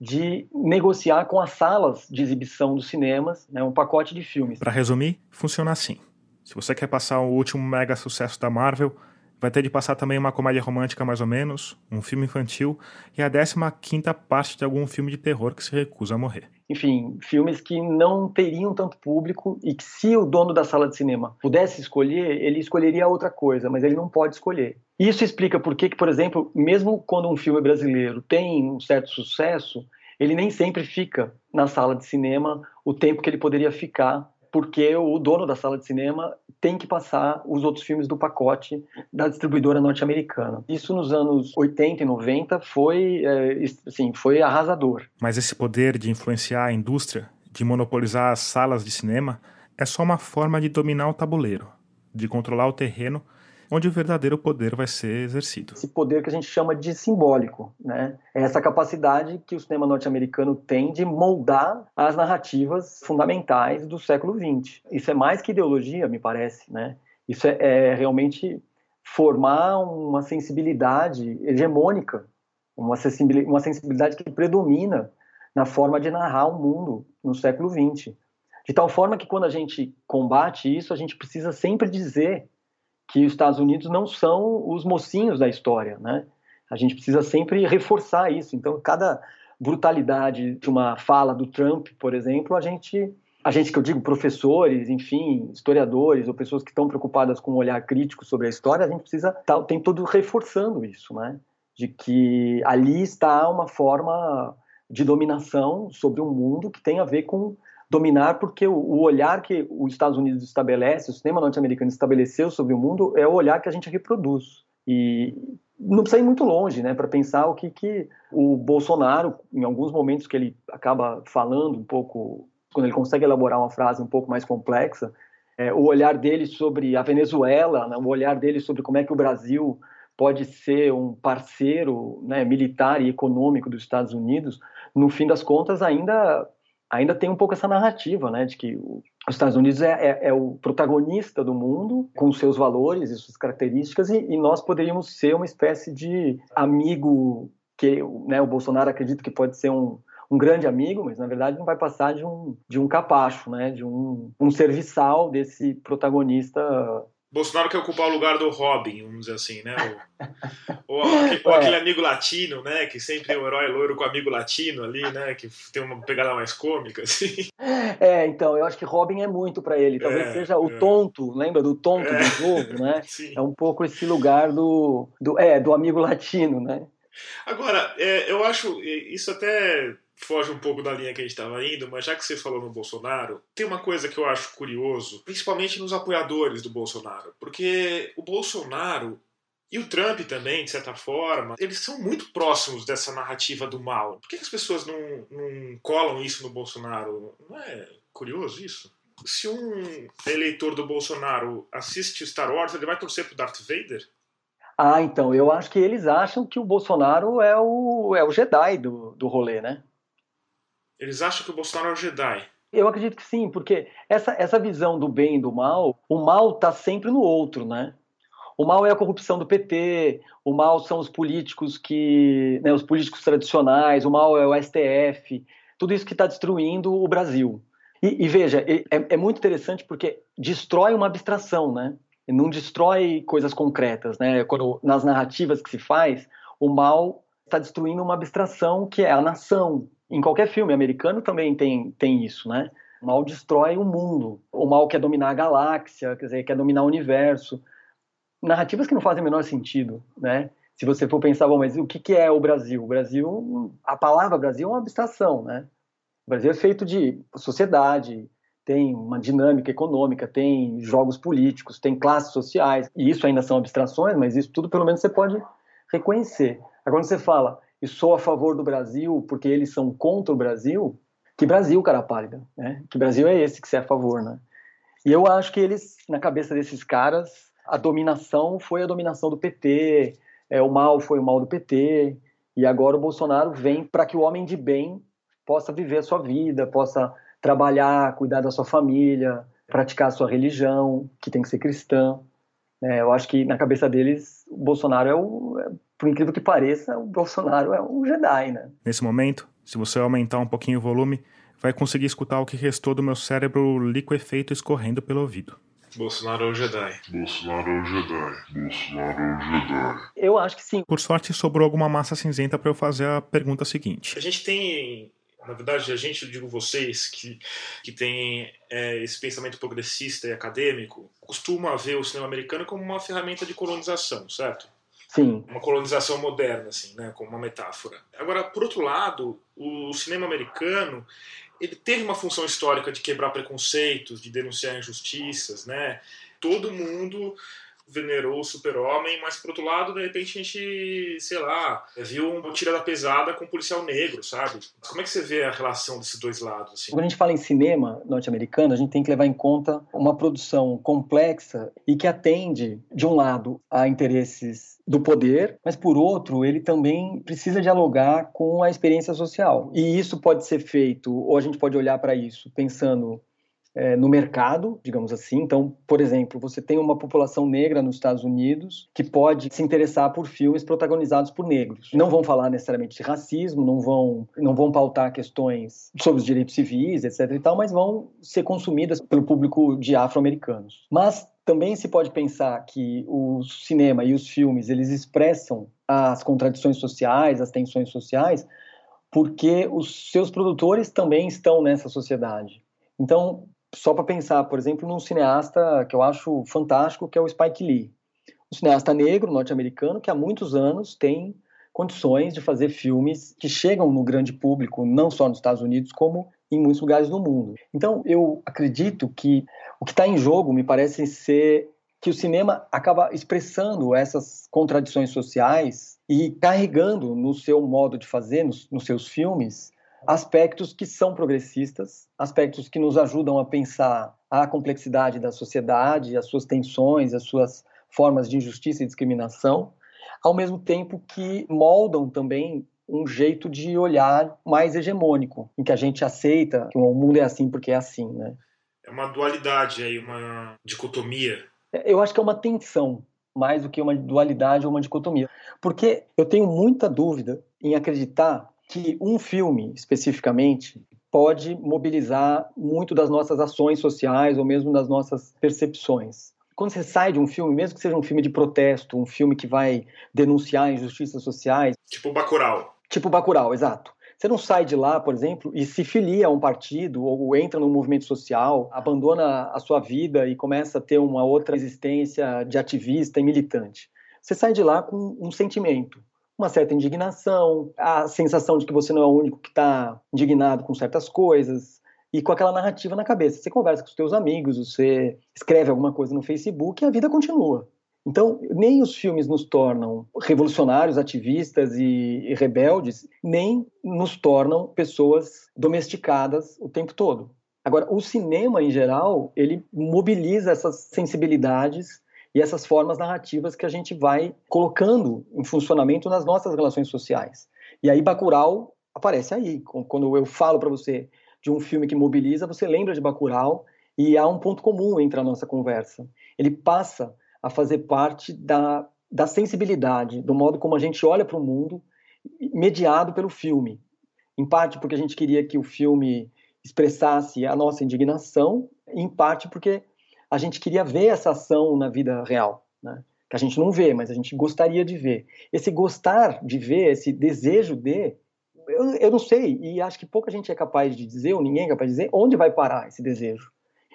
de negociar com as salas de exibição dos cinemas né, um pacote de filmes. Para resumir, funciona assim. Se você quer passar o último mega sucesso da Marvel, vai ter de passar também uma comédia romântica mais ou menos, um filme infantil e a 15 quinta parte de algum filme de terror que se recusa a morrer. Enfim, filmes que não teriam tanto público e que se o dono da sala de cinema pudesse escolher, ele escolheria outra coisa, mas ele não pode escolher. Isso explica por que, por exemplo, mesmo quando um filme brasileiro tem um certo sucesso, ele nem sempre fica na sala de cinema o tempo que ele poderia ficar, porque o dono da sala de cinema tem que passar os outros filmes do pacote da distribuidora norte-americana. Isso nos anos 80 e 90 foi, é, assim, foi arrasador. Mas esse poder de influenciar a indústria, de monopolizar as salas de cinema, é só uma forma de dominar o tabuleiro, de controlar o terreno onde o verdadeiro poder vai ser exercido. Esse poder que a gente chama de simbólico, né? É essa capacidade que o cinema norte-americano tem de moldar as narrativas fundamentais do século XX. Isso é mais que ideologia, me parece, né? Isso é, é realmente formar uma sensibilidade hegemônica, uma sensibilidade, que predomina na forma de narrar o mundo no século XX. De tal forma que quando a gente combate isso, a gente precisa sempre dizer que os Estados Unidos não são os mocinhos da história, né? A gente precisa sempre reforçar isso. Então, cada brutalidade de uma fala do Trump, por exemplo, a gente, a gente que eu digo professores, enfim, historiadores ou pessoas que estão preocupadas com um olhar crítico sobre a história, a gente precisa estar tá o tempo todo reforçando isso, né? De que ali está uma forma de dominação sobre um mundo que tem a ver com dominar, porque o, olhar que os Estados Unidos estabelece, o cinema norte-americano estabeleceu sobre o mundo, é o olhar que a gente reproduz. E não precisa ir muito longe, né, para pensar o que, que o Bolsonaro, em alguns momentos que ele acaba falando um pouco, quando ele consegue elaborar uma frase um pouco mais complexa, é, o olhar dele sobre a Venezuela, né, o olhar dele sobre como é que o Brasil pode ser um parceiro né, militar e econômico dos Estados Unidos, no fim das contas ainda ainda tem um pouco essa narrativa, né, de que os Estados Unidos é, é, é o protagonista do mundo, com seus valores e suas características, e, e nós poderíamos ser uma espécie de amigo que né, o Bolsonaro acredita que pode ser um, um grande amigo, mas na verdade não vai passar de um, de um capacho, né, de um, um serviçal desse protagonista Bolsonaro quer ocupar o lugar do Robin, vamos dizer assim, né? Ou, ou, aquele, ou, aquele, amigo latino, né? Que sempre é o um herói loiro com amigo latino ali, né? Que tem uma pegada mais cômica, assim. É, então, eu acho que Robin é muito para ele. Talvez é, seja o é. tonto, lembra do tonto é. do jogo, né? Sim. É um pouco esse lugar do, do, é, do amigo latino, né? Agora, é, eu acho isso até foge um pouco da linha que a gente estava indo, mas já que você falou no Bolsonaro, tem uma coisa que eu acho curioso, principalmente nos apoiadores do Bolsonaro, porque o Bolsonaro e o Trump também, de certa forma, eles são muito próximos dessa narrativa do mal. Por que as pessoas não, não colam isso no Bolsonaro? Não é curioso isso? Se um eleitor do Bolsonaro assiste Star Wars, ele vai torcer pro Darth Vader? Ah, então, eu acho que eles acham que o Bolsonaro é o, é o Jedi do, do rolê, né? Eles acham que o Bolsonaro é o Jedi. Eu acredito que sim, porque essa, essa visão do bem e do mal, o mal está sempre no outro, né? O mal é a corrupção do PT, o mal são os políticos que, né, os políticos tradicionais, o mal é o STF, tudo isso que está destruindo o Brasil. E, e veja, é, é, muito interessante porque destrói uma abstração, né? Não destrói coisas concretas, né? Quando nas narrativas que se faz, o mal está destruindo uma abstração que é a nação. Em qualquer filme americano também tem, tem isso, né? O mal destrói o mundo. O mal quer dominar a galáxia, quer dizer, quer dominar o universo. Narrativas que não fazem o menor sentido, né? Se você for pensar, bom, mas o que, é o Brasil? O Brasil, a palavra Brasil é uma abstração, né? O Brasil é feito de sociedade, tem uma dinâmica econômica, tem jogos políticos, tem classes sociais, e isso ainda são abstrações, mas isso tudo pelo menos você pode reconhecer. Agora, quando você fala, e sou a favor do Brasil porque eles são contra o Brasil, que Brasil, cara pálida, né? Que Brasil é esse que você é a favor, né? E eu acho que eles, na cabeça desses caras, a dominação foi a dominação do PT, é, o mal foi o mal do PT, e agora o Bolsonaro vem para que o homem de bem possa viver a sua vida, possa trabalhar, cuidar da sua família, praticar a sua religião, que tem que ser cristã. É, eu acho que na cabeça deles, o Bolsonaro é o, é, por incrível que pareça, o Bolsonaro é um Jedi, né? Nesse momento, se você aumentar um pouquinho o volume, vai conseguir escutar o que restou do meu cérebro liquefeito escorrendo pelo ouvido. Bolsonaro é o Jedi. Bolsonaro é o Jedi. Bolsonaro é o Jedi. Eu acho que sim. Por sorte, sobrou alguma massa cinzenta para eu fazer a pergunta seguinte. A gente tem na verdade, a gente, eu digo vocês, que, que tem é, esse pensamento progressista e acadêmico, costuma ver o cinema americano como uma ferramenta de colonização, certo? Sim. Uma colonização moderna, assim, né, como uma metáfora. Agora, por outro lado, o cinema americano ele teve uma função histórica de quebrar preconceitos, de denunciar injustiças, né? Todo mundo venerou o super-homem, mas por outro lado, de repente a gente, sei lá, viu um tira da pesada com um policial negro, sabe? Como é que você vê a relação desses dois lados? Assim? Quando a gente fala em cinema norte-americano, a gente tem que levar em conta uma produção complexa e que atende, de um lado, a interesses do poder, mas por outro, ele também precisa dialogar com a experiência social. E isso pode ser feito, ou a gente pode olhar para isso pensando é, no mercado, digamos assim. Então, por exemplo, você tem uma população negra nos Estados Unidos que pode se interessar por filmes protagonizados por negros. Não vão falar necessariamente de racismo, não vão, não vão pautar questões sobre os direitos civis, etc. e tal, mas vão ser consumidas pelo público de afro-americanos. Mas também se pode pensar que o cinema e os filmes eles expressam as contradições sociais, as tensões sociais, porque os seus produtores também estão nessa sociedade. Então, só para pensar, por exemplo, num cineasta que eu acho fantástico, que é o Spike Lee. Um cineasta negro, norte-americano, que há muitos anos tem condições de fazer filmes que chegam no grande público, não só nos Estados Unidos, como em muitos lugares do mundo. Então, eu acredito que o que está em jogo me parece ser que o cinema acaba expressando essas contradições sociais e carregando no seu modo de fazer, nos, nos seus filmes, aspectos que são progressistas, aspectos que nos ajudam a pensar a complexidade da sociedade, as suas tensões, as suas formas de injustiça e discriminação, ao mesmo tempo que moldam também um jeito de olhar mais hegemônico, em que a gente aceita que o mundo é assim porque é assim, né? É uma dualidade aí, uma dicotomia. É, eu acho que é uma tensão, mais do que uma dualidade ou uma dicotomia. Porque eu tenho muita dúvida em acreditar que um filme, especificamente, pode mobilizar muito das nossas ações sociais ou mesmo das nossas percepções. Quando você sai de um filme, mesmo que seja um filme de protesto, um filme que vai denunciar injustiças sociais... Tipo Bacurau. Tipo Bacurau, exato. Você não sai de lá, por exemplo, e se filia a um partido ou entra num movimento social, abandona a sua vida e começa a ter uma outra existência de ativista e militante. Você sai de lá com um sentimento, uma certa indignação, a sensação de que você não é o único que está indignado com certas coisas e com aquela narrativa na cabeça. Você conversa com os seus amigos, você escreve alguma coisa no Facebook e a vida continua. Então, nem os filmes nos tornam revolucionários, ativistas e, rebeldes, nem nos tornam pessoas domesticadas o tempo todo. Agora, o cinema, em geral, ele mobiliza essas sensibilidades e essas formas narrativas que a gente vai colocando em funcionamento nas nossas relações sociais. E aí Bacurau aparece aí. Quando eu falo para você de um filme que mobiliza, você lembra de Bacurau e há um ponto comum entre a nossa conversa. Ele passa a fazer parte da, da sensibilidade, do modo como a gente olha para o mundo, mediado pelo filme. Em parte porque a gente queria que o filme expressasse a nossa indignação, em parte porque a gente queria ver essa ação na vida real, né? que a gente não vê, mas a gente gostaria de ver. Esse gostar de ver, esse desejo de, eu, eu não sei, e acho que pouca gente é capaz de dizer, ou ninguém é capaz de dizer, onde vai parar esse desejo.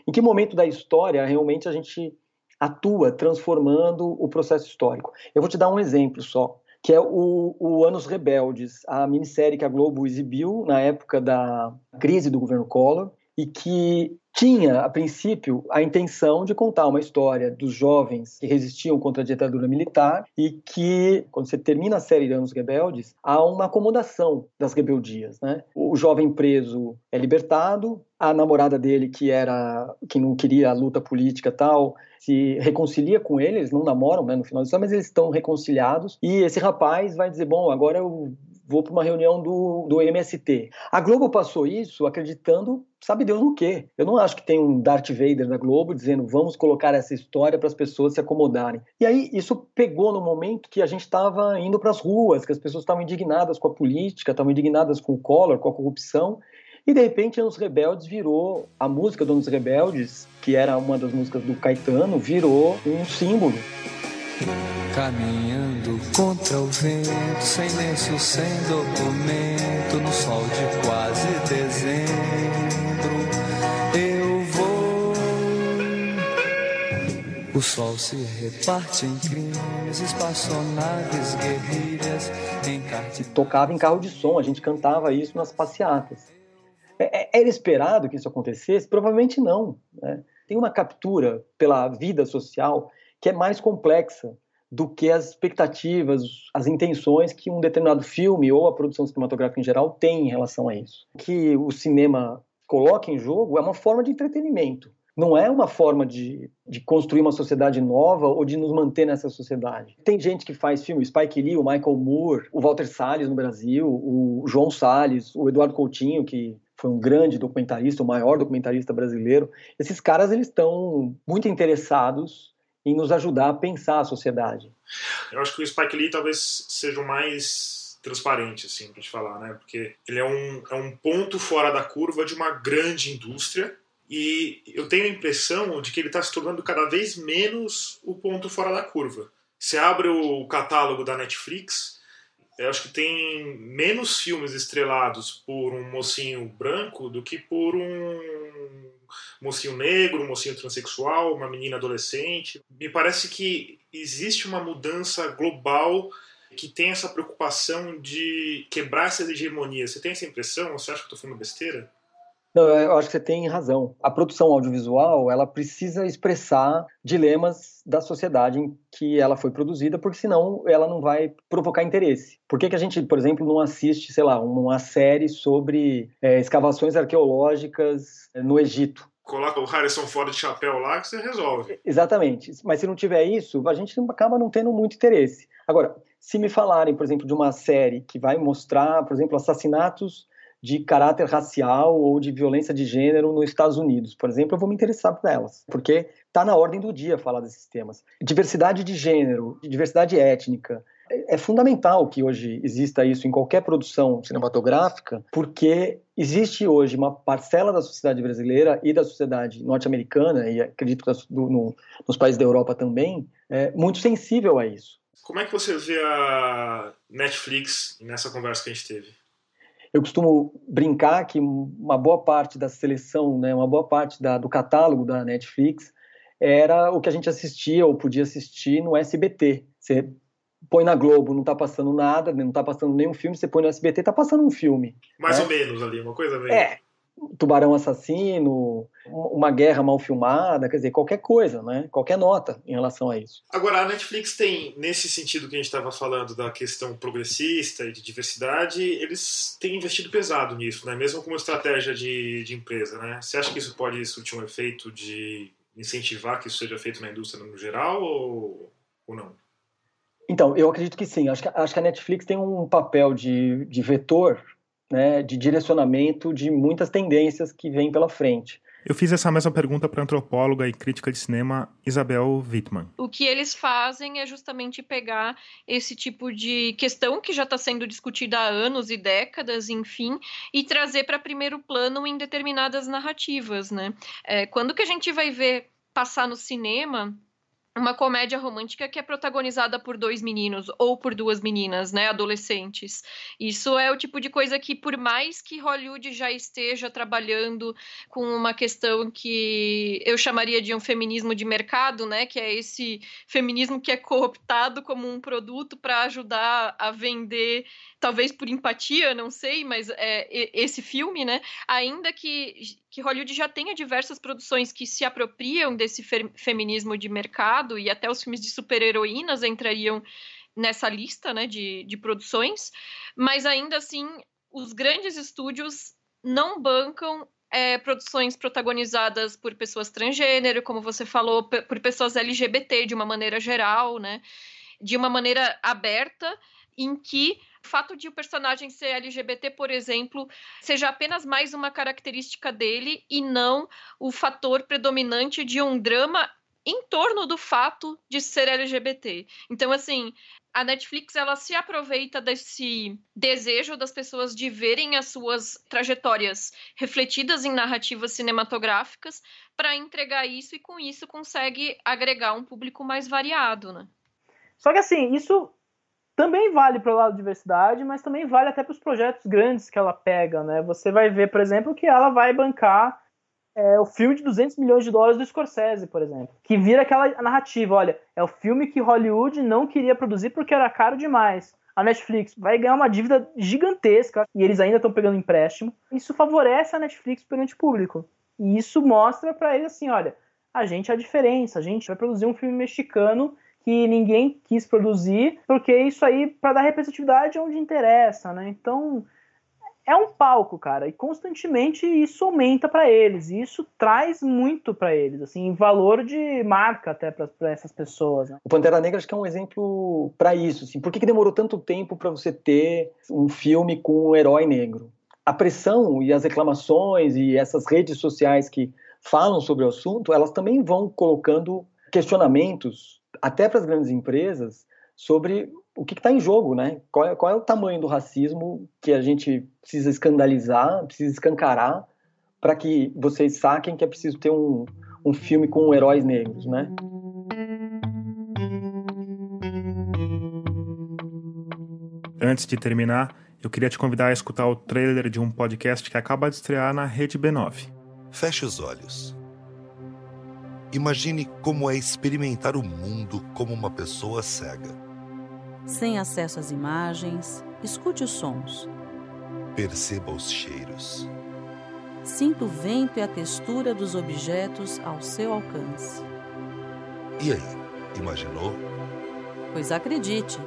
Em que momento da história realmente a gente atua transformando o processo histórico? Eu vou te dar um exemplo só, que é o, o Anos Rebeldes, a minissérie que a Globo exibiu na época da crise do governo Collor, e que tinha, a princípio, a intenção de contar uma história dos jovens que resistiam contra a ditadura militar e que, quando você termina a série de Anos Rebeldes, há uma acomodação das rebeldias. Né? O jovem preso é libertado, a namorada dele, que era que não queria a luta política tal, se reconcilia com ele, eles não namoram né, no final da história, mas eles estão reconciliados, e esse rapaz vai dizer, bom, agora eu vou para uma reunião do, do MST. A Globo passou isso acreditando, sabe Deus no quê? Eu não acho que tem um Darth Vader da Globo dizendo vamos colocar essa história para as pessoas se acomodarem. E aí isso pegou no momento que a gente estava indo para as ruas, que as pessoas estavam indignadas com a política, estavam indignadas com o Collor, com a corrupção. E de repente, Anos Rebeldes virou a música do Anos Rebeldes, que era uma das músicas do Caetano, virou um símbolo. Caminhando contra o vento, sem lenço, sem documento, no sol de O sol se reparte em crimes, espaçonaves, guerrilhas, em kart... Tocava em carro de som, a gente cantava isso nas passeatas. É, é, era esperado que isso acontecesse? Provavelmente não. Né? Tem uma captura pela vida social que é mais complexa do que as expectativas, as intenções que um determinado filme ou a produção cinematográfica em geral tem em relação a isso. O que o cinema coloca em jogo é uma forma de entretenimento. Não é uma forma de, de construir uma sociedade nova ou de nos manter nessa sociedade. Tem gente que faz filme, Spike Lee, o Michael Moore, o Walter Salles no Brasil, o João Salles, o Eduardo Coutinho, que foi um grande documentarista, o maior documentarista brasileiro. Esses caras eles estão muito interessados em nos ajudar a pensar a sociedade. Eu acho que o Spike Lee talvez seja o mais transparente, assim, para te falar, né? Porque ele é um, é um ponto fora da curva de uma grande indústria e eu tenho a impressão de que ele está se tornando cada vez menos o ponto fora da curva. Você abre o catálogo da Netflix, eu acho que tem menos filmes estrelados por um mocinho branco do que por um mocinho negro, um mocinho transexual, uma menina adolescente. Me parece que existe uma mudança global que tem essa preocupação de quebrar essas hegemonias. Você tem essa impressão? Você acha que eu estou falando besteira? Não, eu acho que você tem razão. A produção audiovisual, ela precisa expressar dilemas da sociedade em que ela foi produzida, porque senão ela não vai provocar interesse. Por que, que a gente, por exemplo, não assiste, sei lá, uma série sobre é, escavações arqueológicas no Egito? coloca o Harrison Ford de chapéu lá que você resolve. Exatamente. Mas se não tiver isso, a gente acaba não tendo muito interesse. Agora, se me falarem, por exemplo, de uma série que vai mostrar, por exemplo, assassinatos de caráter racial ou de violência de gênero nos Estados Unidos, por exemplo, eu vou me interessar por elas, porque está na ordem do dia falar desses temas. Diversidade de gênero, diversidade étnica, é fundamental que hoje exista isso em qualquer produção cinematográfica, porque existe hoje uma parcela da sociedade brasileira e da sociedade norte-americana, e acredito que do, no, nos países da Europa também, é, muito sensível a isso. Como é que você vê a Netflix nessa conversa que a gente teve? Eu costumo brincar que uma boa parte da seleção, né, uma boa parte da, do catálogo da Netflix era o que a gente assistia ou podia assistir no SBT. Você põe na Globo, não tá passando nada, não tá passando nenhum filme, você põe no SBT, tá passando um filme. Mais né? ou menos ali, uma coisa meio. É. Tubarão Assassino, uma guerra mal filmada, quer dizer, qualquer coisa, né? Qualquer nota em relação a isso. Agora, a Netflix tem, nesse sentido que a gente estava falando da questão progressista e de diversidade, eles têm investido pesado nisso, né? Mesmo como estratégia de, de empresa, né? Você acha que isso pode surtir um efeito de incentivar que isso seja feito na indústria no geral ou, ou não? Então, eu acredito que sim. Acho que, acho que a Netflix tem um papel de, de vetor né, de direcionamento de muitas tendências que vêm pela frente. Eu fiz essa mesma pergunta para a antropóloga e crítica de cinema Isabel Wittmann. O que eles fazem é justamente pegar esse tipo de questão que já está sendo discutida há anos e décadas, enfim, e trazer para primeiro plano em determinadas narrativas, né? É, quando que a gente vai ver passar no cinema uma comédia romântica que é protagonizada por dois meninos ou por duas meninas, né, adolescentes. Isso é o tipo de coisa que, por mais que Hollywood já esteja trabalhando com uma questão que eu chamaria de um feminismo de mercado, né, que é esse feminismo que é cooptado como um produto para ajudar a vender, talvez por empatia, não sei, mas é esse filme, né, ainda que que Hollywood já tenha diversas produções que se apropriam desse fe feminismo de mercado e até os filmes de super-heroínas entrariam nessa lista né, de, de produções, mas ainda assim os grandes estúdios não bancam é, produções protagonizadas por pessoas transgênero, como você falou, por pessoas LGBT de uma maneira geral, né, de uma maneira aberta, em que o fato de o personagem ser LGBT, por exemplo, seja apenas mais uma característica dele e não o fator predominante de um drama em torno do fato de ser LGBT. Então, assim, a Netflix ela se aproveita desse desejo das pessoas de verem as suas trajetórias refletidas em narrativas cinematográficas para entregar isso e com isso consegue agregar um público mais variado, né? Só que assim, isso também vale para o lado da diversidade, mas também vale até para os projetos grandes que ela pega, né? Você vai ver, por exemplo, que ela vai bancar é, o filme de 200 milhões de dólares do Scorsese, por exemplo, que vira aquela narrativa, olha, é o filme que Hollywood não queria produzir porque era caro demais. A Netflix vai ganhar uma dívida gigantesca e eles ainda estão pegando empréstimo. Isso favorece a Netflix perante o público. E isso mostra para eles assim, olha, a gente é a diferença, a gente vai produzir um filme mexicano que ninguém quis produzir, porque isso aí, para dar representatividade, é onde interessa, né? Então, é um palco, cara, e constantemente isso aumenta para eles, e isso traz muito para eles, assim, valor de marca até para essas pessoas. Né? O Pantera Negra acho que é um exemplo para isso, assim. Por que, que demorou tanto tempo para você ter um filme com um herói negro? A pressão e as reclamações e essas redes sociais que falam sobre o assunto, elas também vão colocando questionamentos até para as grandes empresas, sobre o que está em jogo, né? Qual é, qual é, o tamanho do racismo que a gente precisa escandalizar, precisa escancarar, para que vocês saquem que é preciso ter um, um filme com heróis negros, né? Antes de terminar, eu queria te convidar a escutar o trailer de um podcast que acaba de estrear na Rede B9. Feche os olhos. Imagine como é experimentar o mundo como uma pessoa cega. Sem acesso às imagens, escute os sons. Perceba os cheiros. Sinta o vento e a textura dos objetos ao seu alcance. E aí, imaginou? Pois acredite,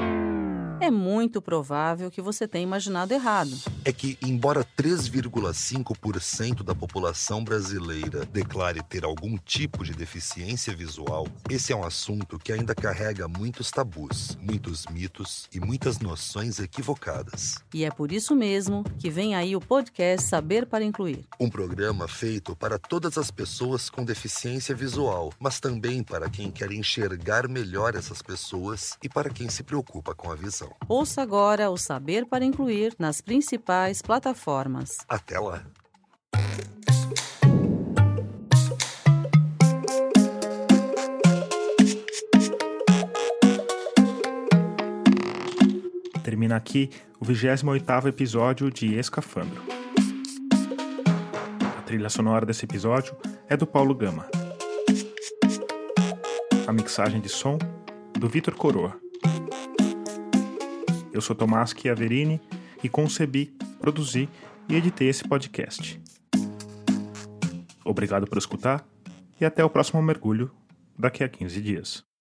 é muito provável que você tenha imaginado errado. É que, embora 3,5% da população brasileira declare ter algum tipo de deficiência visual, esse é um assunto que ainda carrega muitos tabus, muitos mitos e muitas noções equivocadas. E é por isso mesmo que vem aí o podcast Saber para Incluir um programa feito para todas as pessoas com deficiência visual, mas também para quem quer enxergar melhor essas pessoas e para quem se preocupa com a visão. Ouça agora o Saber para Incluir nas principais plataformas. Até lá! Termina aqui o 28º episódio de Escafandro. A trilha sonora desse episódio é do Paulo Gama. A mixagem de som do Vitor Coroa. Eu sou Tomás Chiaverini e concebi, produzi e editei esse podcast. Obrigado por escutar e até o próximo mergulho daqui a 15 dias.